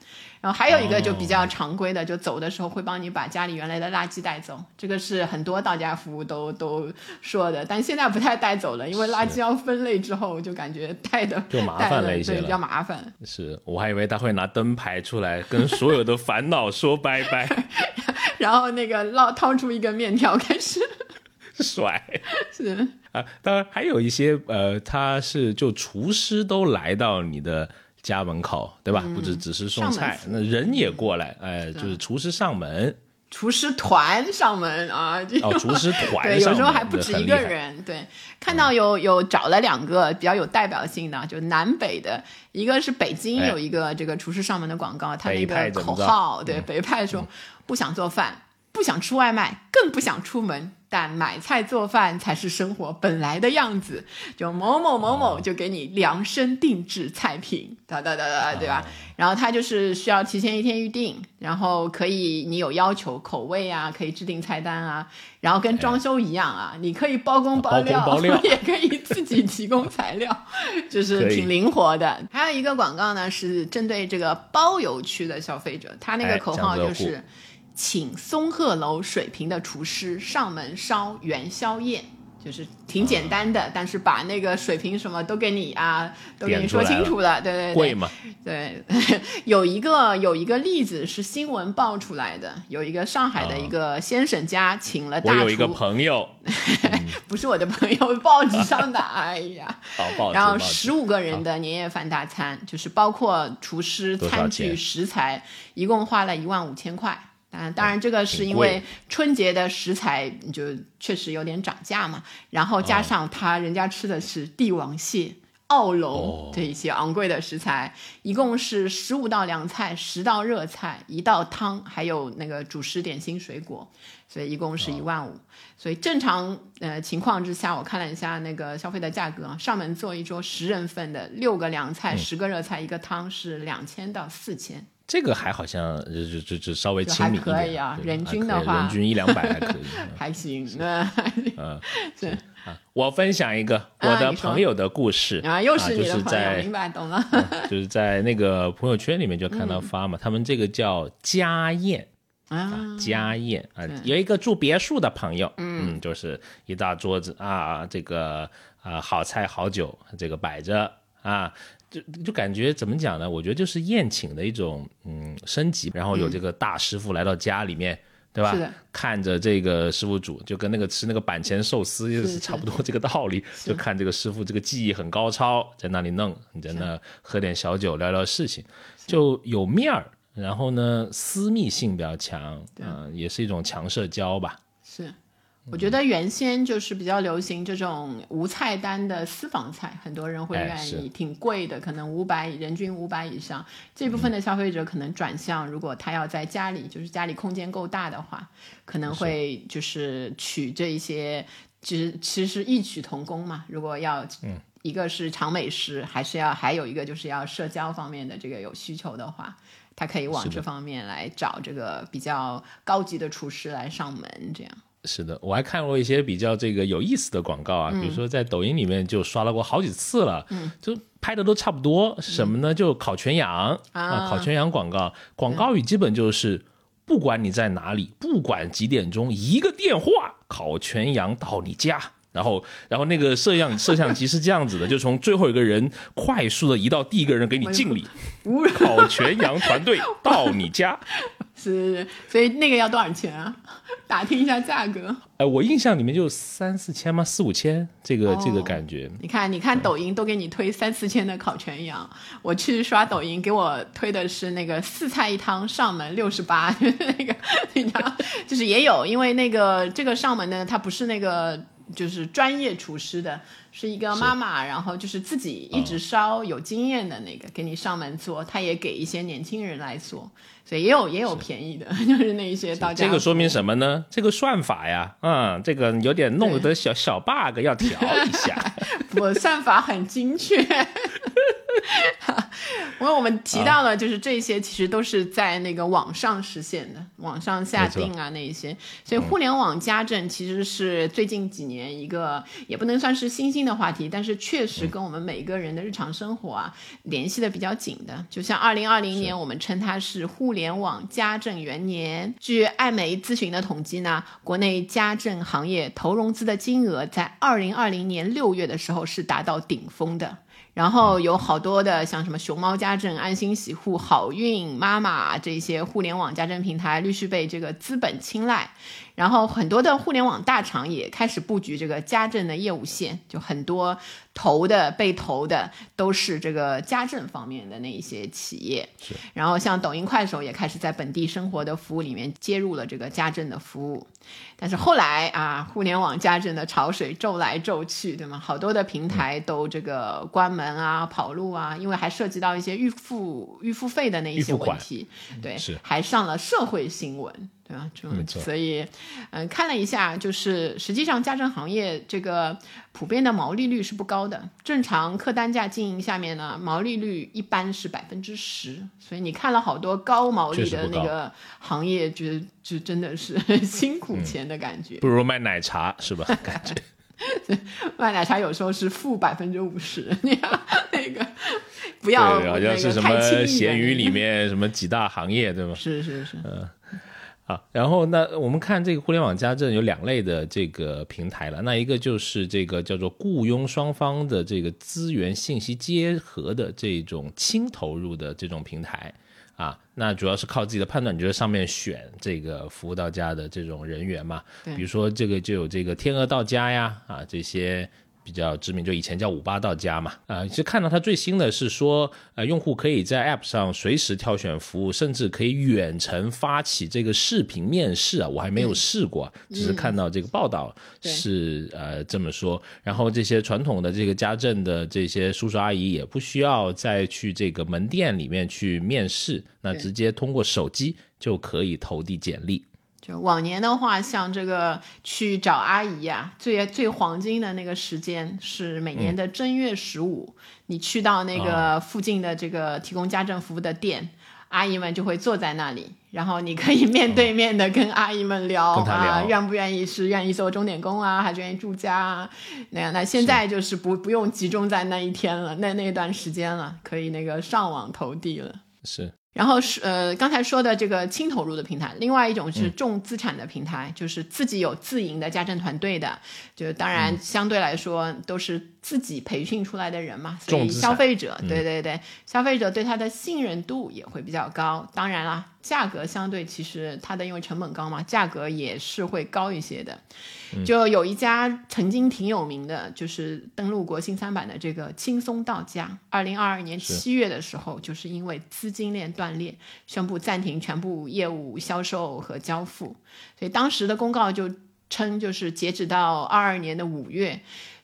然后还有一个就比较常规的，就走的时候会帮你把家里原来的垃圾带走，这个是很多到家服务都都说的，但现在不太带走了，因为垃圾要分类之后就感觉带的 就麻烦了一些，比较麻烦。是我还以为他会拿灯牌出来跟所有的烦恼说拜拜，然后那个捞掏出一根面条开始。甩，是。啊，当然还有一些呃，他是就厨师都来到你的。家门口，对吧？不只只是送菜，那人也过来，哎，就是厨师上门。厨师团上门啊！哦，厨师团对，有时候还不止一个人。对，看到有有找了两个比较有代表性的，就南北的，一个是北京有一个这个厨师上门的广告，他那个口号，对，北派说不想做饭，不想吃外卖，更不想出门。但买菜做饭才是生活本来的样子，就某某某某就给你量身定制菜品，哒哒哒哒，对吧？然后它就是需要提前一天预定，然后可以你有要求口味啊，可以制定菜单啊，然后跟装修一样啊，你可以包工包料，也可以自己提供材料，就是挺灵活的。还有一个广告呢，是针对这个包邮区的消费者，他那个口号就是。请松鹤楼水平的厨师上门烧元宵宴，就是挺简单的，但是把那个水平什么都给你啊，都给你说清楚了，对对对。贵吗？对，有一个有一个例子是新闻爆出来的，有一个上海的一个先生家请了大厨，我有一个朋友，不是我的朋友，报纸上的，哎呀，然后十五个人的年夜饭大餐，就是包括厨师、餐具、食材，一共花了一万五千块。嗯，当然，这个是因为春节的食材就确实有点涨价嘛，然后加上他人家吃的是帝王蟹、澳龙这一些昂贵的食材，一共是十五道凉菜、十道热菜、一道汤，还有那个主食、点心、水果，所以一共是一万五。所以正常呃情况之下，我看了一下那个消费的价格，上门做一桌十人份的六个凉菜、十个热菜、一个汤是两千到四千。这个还好像就就就就稍微亲民一点，可以啊，人均的话，人均一两百还可以，还行。嗯，是啊，我分享一个我的朋友的故事啊，又是你的朋友，明白懂了。就是在那个朋友圈里面就看到发嘛，他们这个叫家宴啊，家宴啊，有一个住别墅的朋友，嗯，就是一大桌子啊，这个啊好菜好酒这个摆着啊。就就感觉怎么讲呢？我觉得就是宴请的一种嗯升级，然后有这个大师傅来到家里面，对吧？看着这个师傅煮，就跟那个吃那个板前寿司也是差不多这个道理。就看这个师傅这个技艺很高超，在那里弄，你在那喝点小酒，聊聊事情，就有面儿。然后呢，私密性比较强，嗯，也是一种强社交吧。是。我觉得原先就是比较流行这种无菜单的私房菜，很多人会愿意，挺贵的，可能五百人均五百以上。这部分的消费者可能转向，如果他要在家里，就是家里空间够大的话，可能会就是取这一些，其实其实异曲同工嘛。如果要，一个是尝美食，还是要还有一个就是要社交方面的这个有需求的话，他可以往这方面来找这个比较高级的厨师来上门，这样。是的，我还看过一些比较这个有意思的广告啊，比如说在抖音里面就刷了过好几次了，就拍的都差不多。什么呢？就烤全羊啊，烤全羊广告，广告语基本就是不管你在哪里，不管几点钟，一个电话，烤全羊到你家。然后，然后那个摄像摄像机是这样子的，就从最后一个人快速的移到第一个人给你敬礼，烤全羊团队到你家。是，所以那个要多少钱啊？打听一下价格。哎，我印象里面就三四千吗？四五千，这个这个感觉。你看，你看抖音都给你推三四千的烤全羊，我去刷抖音给我推的是那个四菜一汤上门六十八，那个你知道，就是也有，因为那个这个上门呢，它不是那个就是专业厨师的。是一个妈妈，然后就是自己一直烧有经验的那个给你上门做，他也给一些年轻人来做，所以也有也有便宜的，就是那一些到家。这个说明什么呢？这个算法呀，嗯，这个有点弄得小小 bug 要调一下。我算法很精确。因为我们提到了，就是这些其实都是在那个网上实现的，网上下定啊那一些，所以互联网家政其实是最近几年一个也不能算是新兴的话题，但是确实跟我们每个人的日常生活啊联系的比较紧的。就像二零二零年，我们称它是互联网家政元年。据艾媒咨询的统计呢，国内家政行业投融资的金额在二零二零年六月的时候是达到顶峰的。然后有好多的像什么熊猫家政、安心洗护、好运妈妈这些互联网家政平台陆续被这个资本青睐。然后很多的互联网大厂也开始布局这个家政的业务线，就很多投的被投的都是这个家政方面的那一些企业。是。然后像抖音、快手也开始在本地生活的服务里面接入了这个家政的服务。但是后来啊，互联网家政的潮水骤来骤去，对吗？好多的平台都这个关门啊、跑路啊，因为还涉及到一些预付预付费的那一些问题，对，是还上了社会新闻，对吧？没错。所以，嗯，看了一下，就是实际上家政行业这个普遍的毛利率是不高的，正常客单价经营下面呢，毛利率一般是百分之十。所以你看了好多高毛利的那个行业，觉得就真的是辛苦。钱的感觉，不如卖奶茶是吧？感觉卖奶茶有时候是负百分之五十，你 看那个不要好像是什么咸鱼里面什么几大行业对吗？是是是，嗯，好，然后那我们看这个互联网家政有两类的这个平台了，那一个就是这个叫做雇佣双方的这个资源信息结合的这种轻投入的这种平台。啊，那主要是靠自己的判断，你就在上面选这个服务到家的这种人员嘛。比如说这个就有这个天鹅到家呀，啊这些。比较知名，就以前叫五八到家嘛，啊，其实看到它最新的是说，呃，用户可以在 App 上随时挑选服务，甚至可以远程发起这个视频面试啊，我还没有试过，只是看到这个报道是呃这么说。然后这些传统的这个家政的这些叔叔阿姨也不需要再去这个门店里面去面试，那直接通过手机就可以投递简历。就往年的话，像这个去找阿姨呀，最最黄金的那个时间是每年的正月十五，你去到那个附近的这个提供家政服务的店，阿姨们就会坐在那里，然后你可以面对面的跟阿姨们聊啊，愿不愿意是愿意做钟点工啊，还是愿意住家啊？那样，那现在就是不不用集中在那一天了，那那段时间了，可以那个上网投递了。是。然后是呃，刚才说的这个轻投入的平台，另外一种是重资产的平台，就是自己有自营的家政团队的，就当然相对来说都是。自己培训出来的人嘛，所以消费者对对对，消费者对他的信任度也会比较高。当然啦，价格相对其实它的因为成本高嘛，价格也是会高一些的。就有一家曾经挺有名的，就是登陆过新三板的这个轻松到家，二零二二年七月的时候，就是因为资金链断裂，宣布暂停全部业务销售和交付。所以当时的公告就称，就是截止到二二年的五月。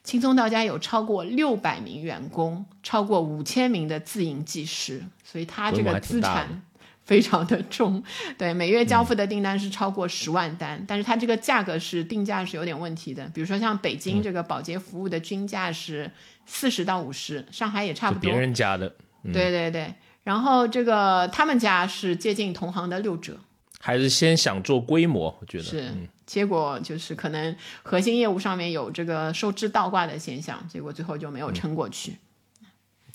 轻松到家有超过六百名员工，超过五千名的自营技师，所以它这个资产非常的重。对，每月交付的订单是超过十万单，但是它这个价格是定价是有点问题的。比如说像北京这个保洁服务的均价是四十到五十，上海也差不多。别人家的，对对对。然后这个他们家是接近同行的六折。还是先想做规模，我觉得是。结果就是可能核心业务上面有这个收支倒挂的现象，结果最后就没有撑过去。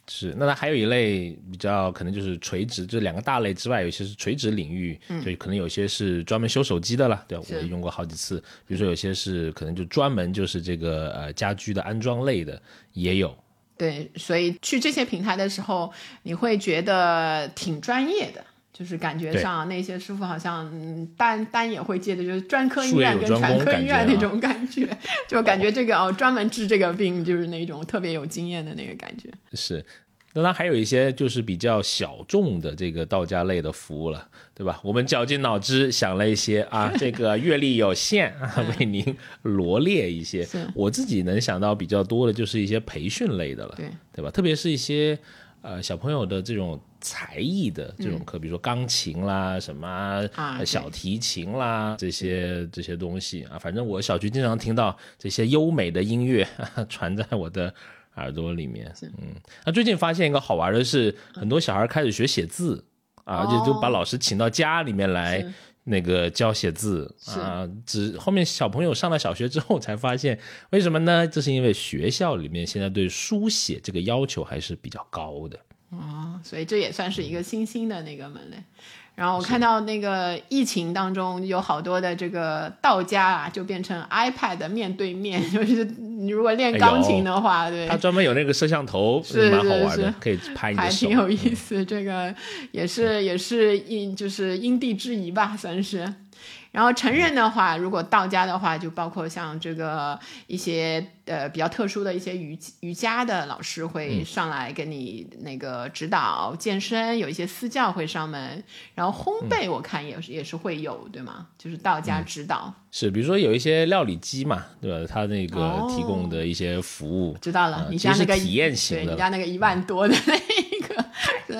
是，那它还有一类比较可能就是垂直，这两个大类之外，有些是垂直领域，就可能有些是专门修手机的了，对，我用过好几次。比如说有些是可能就专门就是这个呃家居的安装类的也有。对，所以去这些平台的时候，你会觉得挺专业的。就是感觉上那些师傅好像单单也会接的，就是专科医院跟全科医院那种感觉，就感觉这个哦专门治这个病就是那种特别有经验的那个感觉。是，当然还有一些就是比较小众的这个道家类的服务了，对吧？我们绞尽脑汁想了一些啊，这个阅历有限啊，为您罗列一些。我自己能想到比较多的就是一些培训类的了，对对吧？特别是一些呃小朋友的这种。才艺的这种课，比如说钢琴啦、什么小提琴啦这些这些东西啊，反正我小区经常听到这些优美的音乐 传在我的耳朵里面。嗯，那最近发现一个好玩的是，很多小孩开始学写字啊，而且就把老师请到家里面来那个教写字啊。只后面小朋友上了小学之后才发现，为什么呢？这是因为学校里面现在对书写这个要求还是比较高的。哦，所以这也算是一个新兴的那个门类。然后我看到那个疫情当中有好多的这个道家啊，就变成 iPad 面对面，就是你如果练钢琴的话，对，他专门有那个摄像头，是蛮好玩的，可以拍你的还挺有意思。这个也是也是因就是因地制宜吧，算是。然后成人的话，如果道家的话，就包括像这个一些呃比较特殊的一些瑜瑜伽的老师会上来给你那个指导健身，有一些私教会上门，然后烘焙我看也是也是会有，对吗？就是道家指导。是，比如说有一些料理机嘛，对吧？他那个提供的一些服务，知道了。你家那个体验型的，你家那个一万多的那个，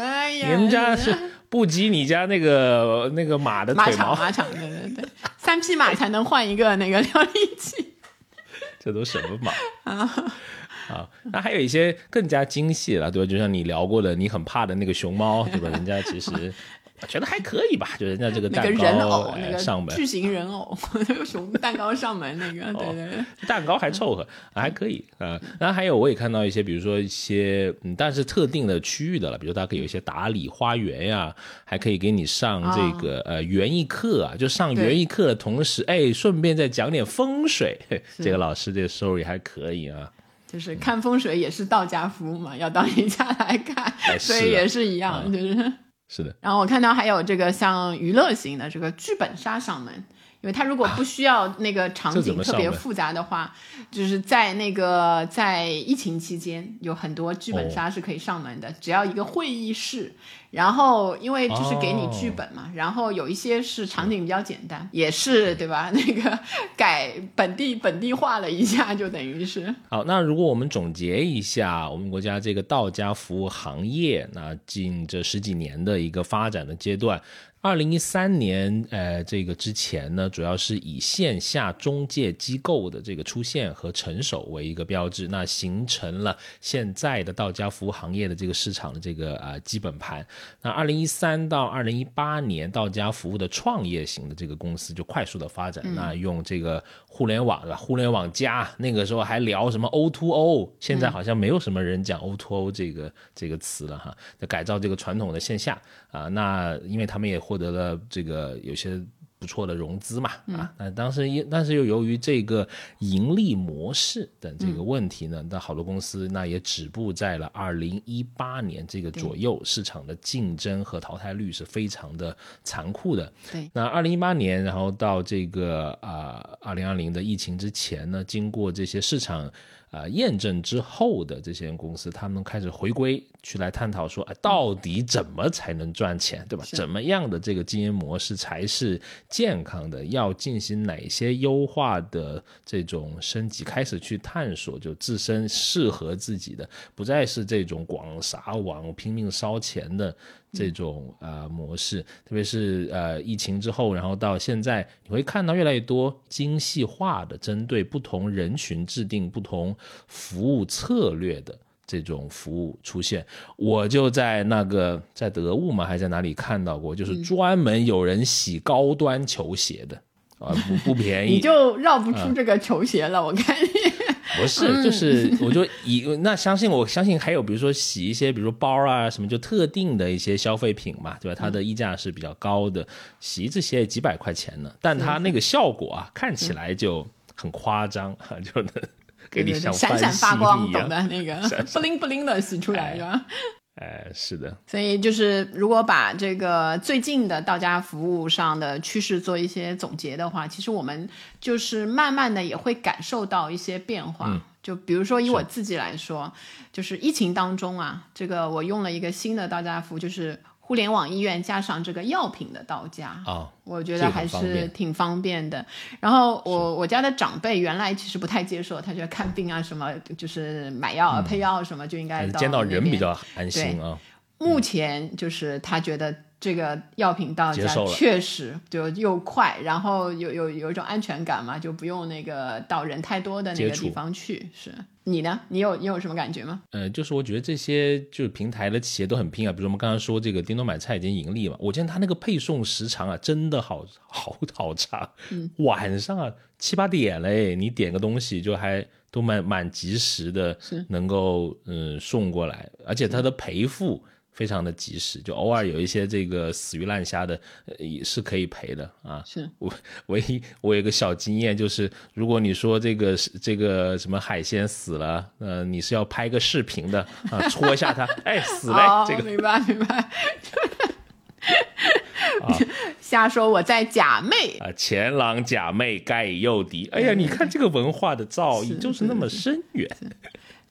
哎呀，人家是。不及你家那个那个马的腿毛，马场对对对，三匹马才能换一个那个料理器，这都什么马啊？啊，那还有一些更加精细了，对吧？就像你聊过的，你很怕的那个熊猫，对吧？人家其实。觉得还可以吧，就人家这个蛋糕上门，巨型人偶，蛋糕上门那个，对对对，蛋糕还凑合，还可以啊。然后还有我也看到一些，比如说一些，嗯，但是特定的区域的了，比如大家可以有一些打理花园呀，还可以给你上这个呃园艺课啊，就上园艺课的同时，哎，顺便再讲点风水，这个老师这个收入也还可以啊。就是看风水也是道家服务嘛，要到你家来看，所以也是一样，就是。是的，然后我看到还有这个像娱乐型的这个剧本杀上门，因为他如果不需要那个场景特别复杂的话，就是在那个在疫情期间有很多剧本杀是可以上门的，只要一个会议室。然后，因为就是给你剧本嘛，然后有一些是场景比较简单，也是对吧？那个改本地本地化了一下，就等于是。好，那如果我们总结一下我们国家这个道家服务行业，那近这十几年的一个发展的阶段。二零一三年，呃，这个之前呢，主要是以线下中介机构的这个出现和成熟为一个标志，那形成了现在的道家服务行业的这个市场的这个啊基本盘。那二零一三到二零一八年，道家服务的创业型的这个公司就快速的发展，那用这个。互联网的互联网加，那个时候还聊什么 O to O，现在好像没有什么人讲 O to O 这个这个词了哈。就改造这个传统的线下啊，那因为他们也获得了这个有些。不错的融资嘛，啊，那当时因但是又由于这个盈利模式等这个问题呢，那好多公司那也止步在了二零一八年这个左右，市场的竞争和淘汰率是非常的残酷的。对，那二零一八年，然后到这个啊二零二零的疫情之前呢，经过这些市场。啊，验证之后的这些公司，他们开始回归去来探讨说，到底怎么才能赚钱，对吧？怎么样的这个经营模式才是健康的？要进行哪些优化的这种升级？开始去探索，就自身适合自己的，不再是这种广撒网、拼命烧钱的。这种呃模式，特别是呃疫情之后，然后到现在，你会看到越来越多精细化的针对不同人群制定不同服务策略的这种服务出现。我就在那个在得物嘛，还在哪里看到过，就是专门有人洗高端球鞋的啊，不不便宜，你就绕不出这个球鞋了，我看。不是，就是我就以那相信，我相信还有比如说洗一些，比如说包啊什么，就特定的一些消费品嘛，对吧？它的溢价是比较高的，洗一次鞋几百块钱呢，但它那个效果啊，看起来就很夸张，就能给你像闪闪发光，懂的那个不灵不灵的洗出来是吧？哎，是的，所以就是如果把这个最近的到家服务上的趋势做一些总结的话，其实我们就是慢慢的也会感受到一些变化。就比如说以我自己来说，就是疫情当中啊，这个我用了一个新的到家服务，就是。互联网医院加上这个药品的到家啊，我觉得还是挺方便的。然后我我家的长辈原来其实不太接受，他觉得看病啊什么就是买药配药什么就应该见到人比较安心啊。目前就是他觉得这个药品到家确实就又快，然后有有有一种安全感嘛，就不用那个到人太多的那个地方去是。你呢？你有你有什么感觉吗？呃，就是我觉得这些就是平台的企业都很拼啊。比如我们刚刚说这个叮咚买菜已经盈利了，我见他那个配送时长啊，真的好好好长。嗯，晚上啊七八点嘞，你点个东西就还都蛮蛮及时的，能够嗯送过来，而且它的赔付。非常的及时，就偶尔有一些这个死鱼烂虾的，也是可以赔的啊。是我唯一我有个小经验，就是如果你说这个这个什么海鲜死了，呃，你是要拍个视频的啊，戳一下它，哎，死了，这个明白明白。瞎说我在假寐啊，前郎假寐盖诱敌。哎呀，你看这个文化的造诣就是那么深远。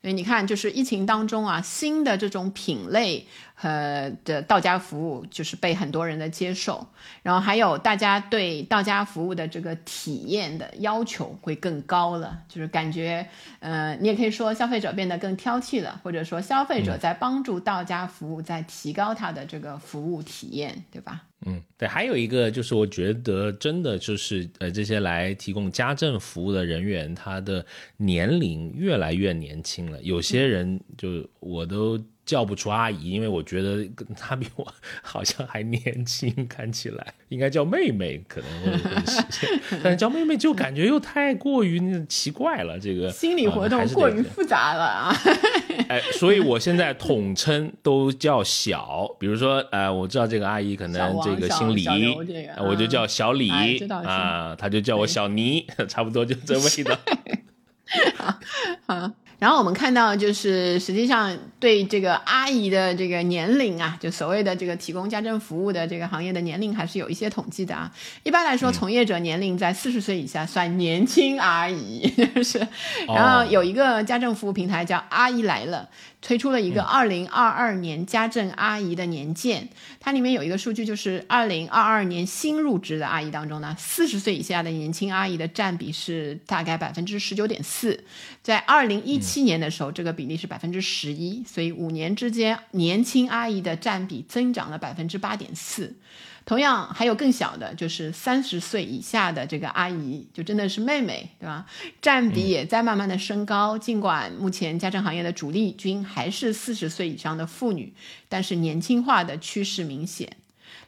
所以你看，就是疫情当中啊，新的这种品类呃的道家服务，就是被很多人的接受。然后还有大家对道家服务的这个体验的要求会更高了，就是感觉呃，你也可以说消费者变得更挑剔了，或者说消费者在帮助道家服务在提高他的这个服务体验，对吧？嗯，对，还有一个就是，我觉得真的就是，呃，这些来提供家政服务的人员，他的年龄越来越年轻了。有些人就我都。叫不出阿姨，因为我觉得她比我好像还年轻，看起来应该叫妹妹，可能会更适但是叫妹妹就感觉又太过于奇怪了，这个心理活动过于复杂了啊。哎，所以我现在统称都叫小，比如说，呃，我知道这个阿姨可能这个姓李，我就叫小李啊，他就叫我小倪，差不多就这味道。好，好。然后我们看到，就是实际上对这个阿姨的这个年龄啊，就所谓的这个提供家政服务的这个行业的年龄，还是有一些统计的啊。一般来说，从业者年龄在四十岁以下算年轻阿姨，就 是。然后有一个家政服务平台叫阿姨来了。推出了一个二零二二年家政阿姨的年鉴，它里面有一个数据，就是二零二二年新入职的阿姨当中呢，四十岁以下的年轻阿姨的占比是大概百分之十九点四，在二零一七年的时候，这个比例是百分之十一，所以五年之间，年轻阿姨的占比增长了百分之八点四。同样还有更小的，就是三十岁以下的这个阿姨，就真的是妹妹，对吧？占比也在慢慢的升高。尽管目前家政行业的主力军还是四十岁以上的妇女，但是年轻化的趋势明显。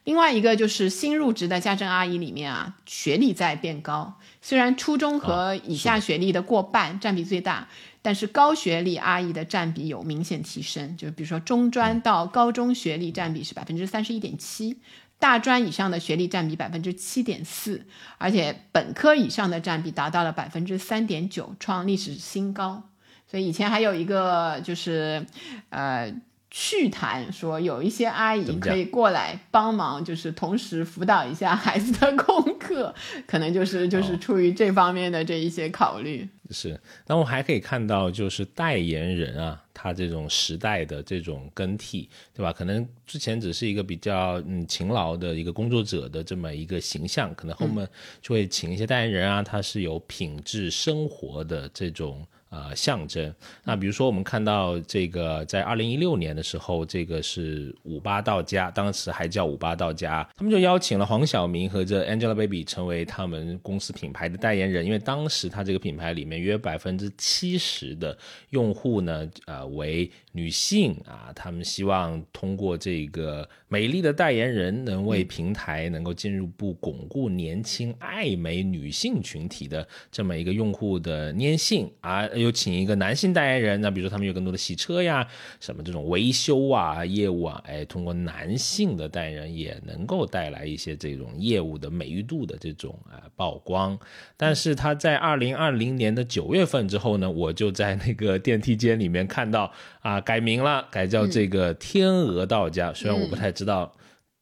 另外一个就是新入职的家政阿姨里面啊，学历在变高。虽然初中和以下学历的过半占比最大，但是高学历阿姨的占比有明显提升。就比如说中专到高中学历占比是百分之三十一点七。大专以上的学历占比百分之七点四，而且本科以上的占比达到了百分之三点九，创历史新高。所以以前还有一个就是，呃。趣谈说有一些阿姨可以过来帮忙，就是同时辅导一下孩子的功课，可能就是就是出于这方面的这一些考虑。是，那我还可以看到，就是代言人啊，他这种时代的这种更替，对吧？可能之前只是一个比较嗯勤劳的一个工作者的这么一个形象，可能后面就会请一些代言人啊，他是有品质生活的这种。呃，象征。那比如说，我们看到这个，在二零一六年的时候，这个是五八到家，当时还叫五八到家，他们就邀请了黄晓明和这 Angelababy 成为他们公司品牌的代言人。因为当时他这个品牌里面约百分之七十的用户呢，呃，为女性啊，他们希望通过这个美丽的代言人，能为平台能够进入步巩固年轻爱美女性群体的这么一个用户的粘性啊。有请一个男性代言人，那比如说他们有更多的洗车呀，什么这种维修啊业务啊，哎，通过男性的代言人也能够带来一些这种业务的美誉度的这种啊曝光。但是他在二零二零年的九月份之后呢，我就在那个电梯间里面看到啊改名了，改叫这个天鹅到家。虽然我不太知道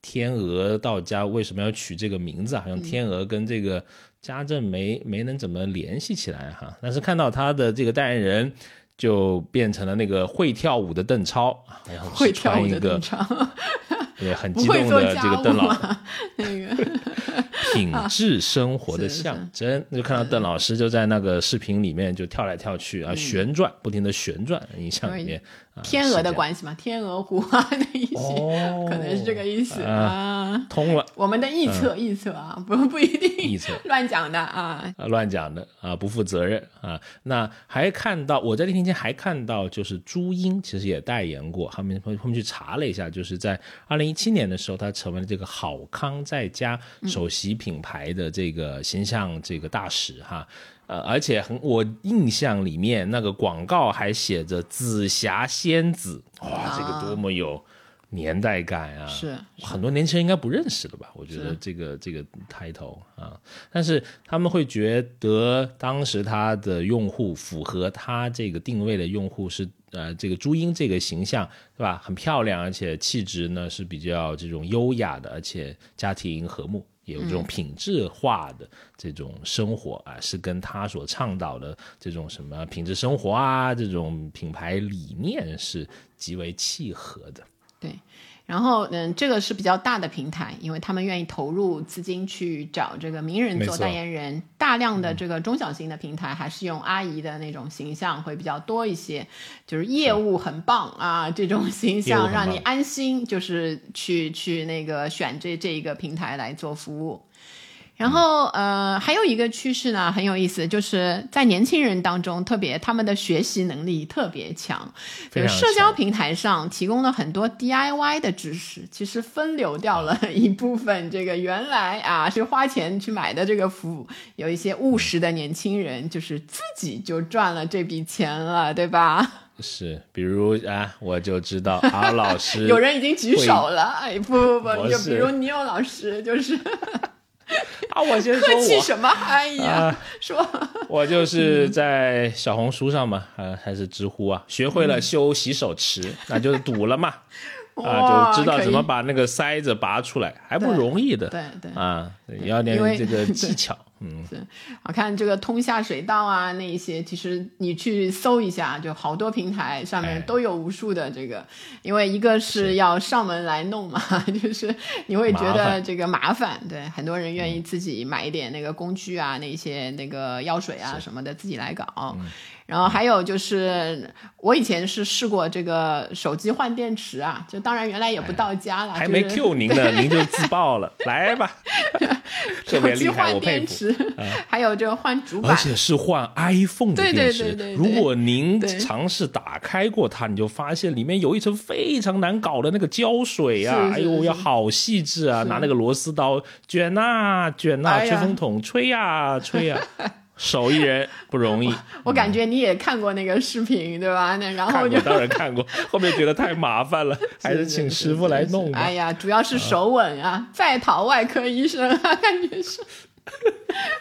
天鹅到家为什么要取这个名字，好像天鹅跟这个。家政没没能怎么联系起来哈，但是看到他的这个代言人就变成了那个会跳舞的邓超，然后会跳舞的邓超，对，很激动的这个邓老，那个品质生活的象征，就看到邓老师就在那个视频里面就跳来跳去啊，旋转，不停的旋转，印象里面。天鹅的关系嘛，天鹅湖啊那一些，可能是这个意思啊。通了，我们的臆测，臆测啊，不不一定，臆测乱讲的啊，乱讲的啊，不负责任啊。那还看到我在那天间还看到，就是朱茵其实也代言过，他们后面去查了一下，就是在二零一七年的时候，她成为了这个好康在家首席品牌的这个形象这个大使哈。呃，而且很，我印象里面那个广告还写着“紫霞仙子”，哇，这个多么有年代感啊！是很多年轻人应该不认识了吧？我觉得这个这个抬头啊，但是他们会觉得当时他的用户符合他这个定位的用户是呃这个朱茵这个形象，对吧？很漂亮，而且气质呢是比较这种优雅的，而且家庭和睦。有这种品质化的这种生活啊，是跟他所倡导的这种什么品质生活啊，这种品牌理念是极为契合的。对。然后，嗯，这个是比较大的平台，因为他们愿意投入资金去找这个名人做代言人。大量的这个中小型的平台还是用阿姨的那种形象会比较多一些，就是业务很棒啊，这种形象让你安心，就是去去那个选这这一个平台来做服务。然后，呃，还有一个趋势呢，很有意思，就是在年轻人当中，特别他们的学习能力特别强，就社交平台上提供了很多 DIY 的知识，其实分流掉了 一部分这个原来啊是花钱去买的这个服务，有一些务实的年轻人就是自己就赚了这笔钱了，对吧？是，比如啊，我就知道啊，老师 有人已经举手了，哎，不不不，就比如你有老师就是。啊，我先说，客气什么？哎呀，说，我就是在小红书上嘛，啊，还是知乎啊，学会了修洗手池，那就是堵了嘛，啊，就知道怎么把那个塞子拔出来，还不容易的，对对，啊，要点这个技巧。嗯，是，我看这个通下水道啊，那一些，其实你去搜一下，就好多平台上面都有无数的这个，因为一个是要上门来弄嘛，就是你会觉得这个麻烦，对，很多人愿意自己买一点那个工具啊，那些那个药水啊什么的自己来搞。然后还有就是，我以前是试过这个手机换电池啊，就当然原来也不到家了，还没 Q 您呢，您就自爆了，来吧，特别厉害，我佩服。还有这个换主板，而且是换 iPhone 的电池。如果您尝试打开过它，你就发现里面有一层非常难搞的那个胶水啊，哎呦，要好细致啊，拿那个螺丝刀卷啊卷啊，吹风筒吹呀吹呀。手艺人不容易，我感觉你也看过那个视频，对吧？那然后就当然看过，后面觉得太麻烦了，还是请师傅来弄。哎呀，主要是手稳啊，在逃外科医生啊，感觉是。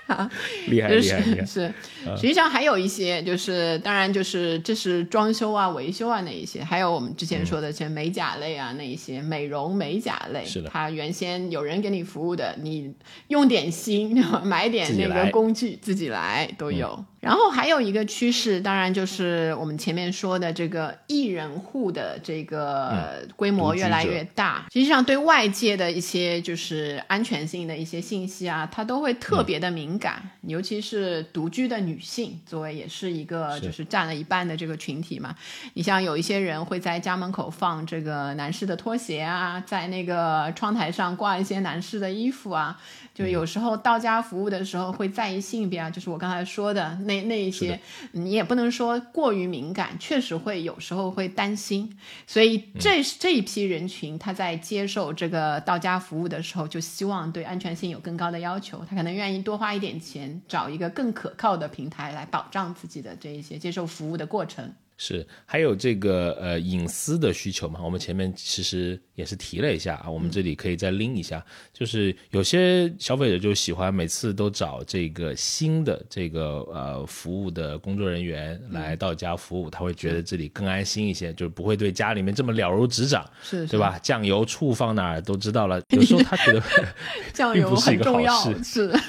啊，厉害厉害厉害！是，实际上还有一些，就是当然就是这是装修啊、维修啊那一些，还有我们之前说的像美甲类啊那一些美容美甲类，是的，他原先有人给你服务的，你用点心，买点那个工具自己来都有。然后还有一个趋势，当然就是我们前面说的这个一人户的这个规模越来越大。实际上，对外界的一些就是安全性的一些信息啊，它都会特别的敏感。尤其是独居的女性，作为也是一个就是占了一半的这个群体嘛。你像有一些人会在家门口放这个男士的拖鞋啊，在那个窗台上挂一些男士的衣服啊。就有时候到家服务的时候会在意性别啊，就是我刚才说的那那一些，你也不能说过于敏感，确实会有时候会担心，所以这这一批人群他在接受这个到家服务的时候，就希望对安全性有更高的要求，他可能愿意多花一点钱，找一个更可靠的平台来保障自己的这一些接受服务的过程。是，还有这个呃隐私的需求嘛？我们前面其实也是提了一下啊，我们这里可以再拎一下，就是有些消费者就喜欢每次都找这个新的这个呃服务的工作人员来到家服务，他会觉得这里更安心一些，就是不会对家里面这么了如指掌，是，对吧？酱油醋放哪儿都知道了，有时候他觉得 酱油很重要，是。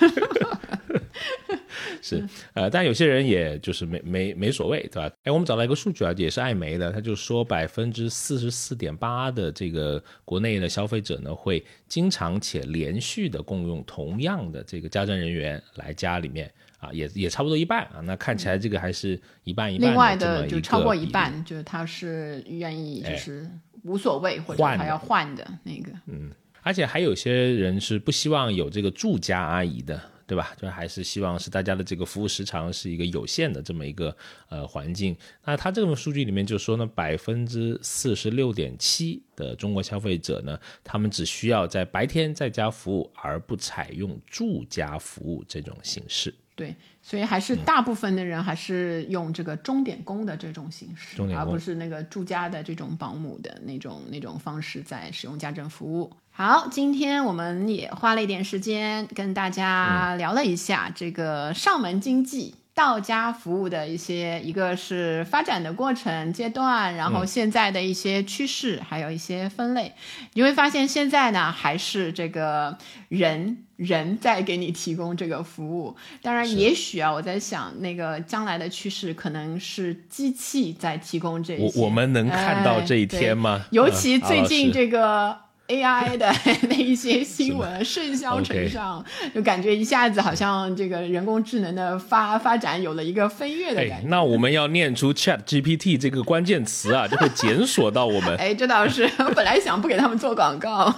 是，呃，但有些人也就是没没没所谓，对吧？哎，我们找到一个数据啊，也是艾媒的，他就说百分之四十四点八的这个国内的消费者呢，会经常且连续的共用同样的这个家政人员来家里面啊，也也差不多一半啊。那看起来这个还是一半一半。另外的就超过一半，就是他是愿意就是无所谓或者他要换的那个。嗯，而且还有些人是不希望有这个住家阿姨的。对吧？就还是希望是大家的这个服务时长是一个有限的这么一个呃环境。那它这种数据里面就说呢，百分之四十六点七的中国消费者呢，他们只需要在白天在家服务，而不采用住家服务这种形式。对，所以还是大部分的人还是用这个钟点工的这种形式，而不是那个住家的这种保姆的那种那种方式在使用家政服务。好，今天我们也花了一点时间跟大家聊了一下这个上门经济到家服务的一些，一个是发展的过程阶段，然后现在的一些趋势，还有一些分类，你会发现现在呢，还是这个人人在给你提供这个服务。当然，也许啊，我在想，那个将来的趋势可能是机器在提供这些。我我们能看到这一天吗？尤其最近这个。AI 的 那一些新闻甚嚣尘上，就感觉一下子好像这个人工智能的发发展有了一个飞跃的感觉。那我们要念出 Chat GPT 这个关键词啊，就会检索到我们。哎，这倒是，我本来想不给他们做广告。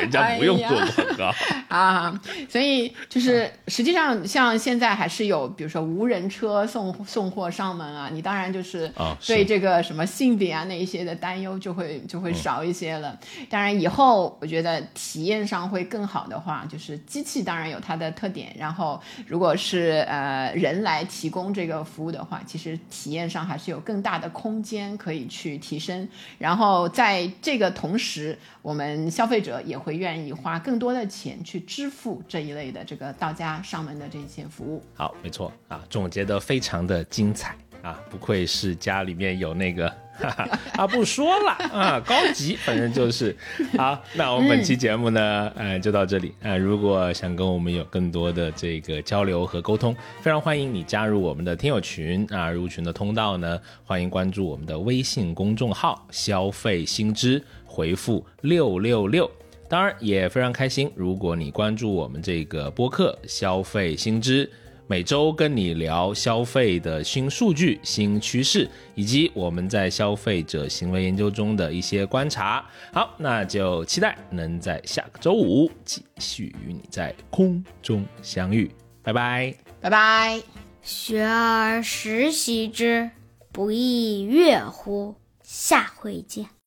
人家不用做广告 啊，所以就是实际上像现在还是有，比如说无人车送送货上门啊，你当然就是对这个什么性别啊那一些的担忧就会就会少一些了。当然以后我觉得体验上会更好的话，就是机器当然有它的特点，然后如果是呃人来提供这个服务的话，其实体验上还是有更大的空间可以去提升。然后在这个同时，我们消费者也。会愿意花更多的钱去支付这一类的这个到家上门的这些服务。好，没错啊，总结的非常的精彩啊，不愧是家里面有那个 啊，不说了啊，高级，反正就是好。那我们本期节目呢，呃，就到这里啊。如果想跟我们有更多的这个交流和沟通，非常欢迎你加入我们的听友群啊。入群的通道呢，欢迎关注我们的微信公众号“消费新知”，回复六六六。当然也非常开心，如果你关注我们这个播客《消费新知》，每周跟你聊消费的新数据、新趋势，以及我们在消费者行为研究中的一些观察。好，那就期待能在下个周五继续与你在空中相遇。拜拜，拜拜。学而时习之，不亦说乎？下回见。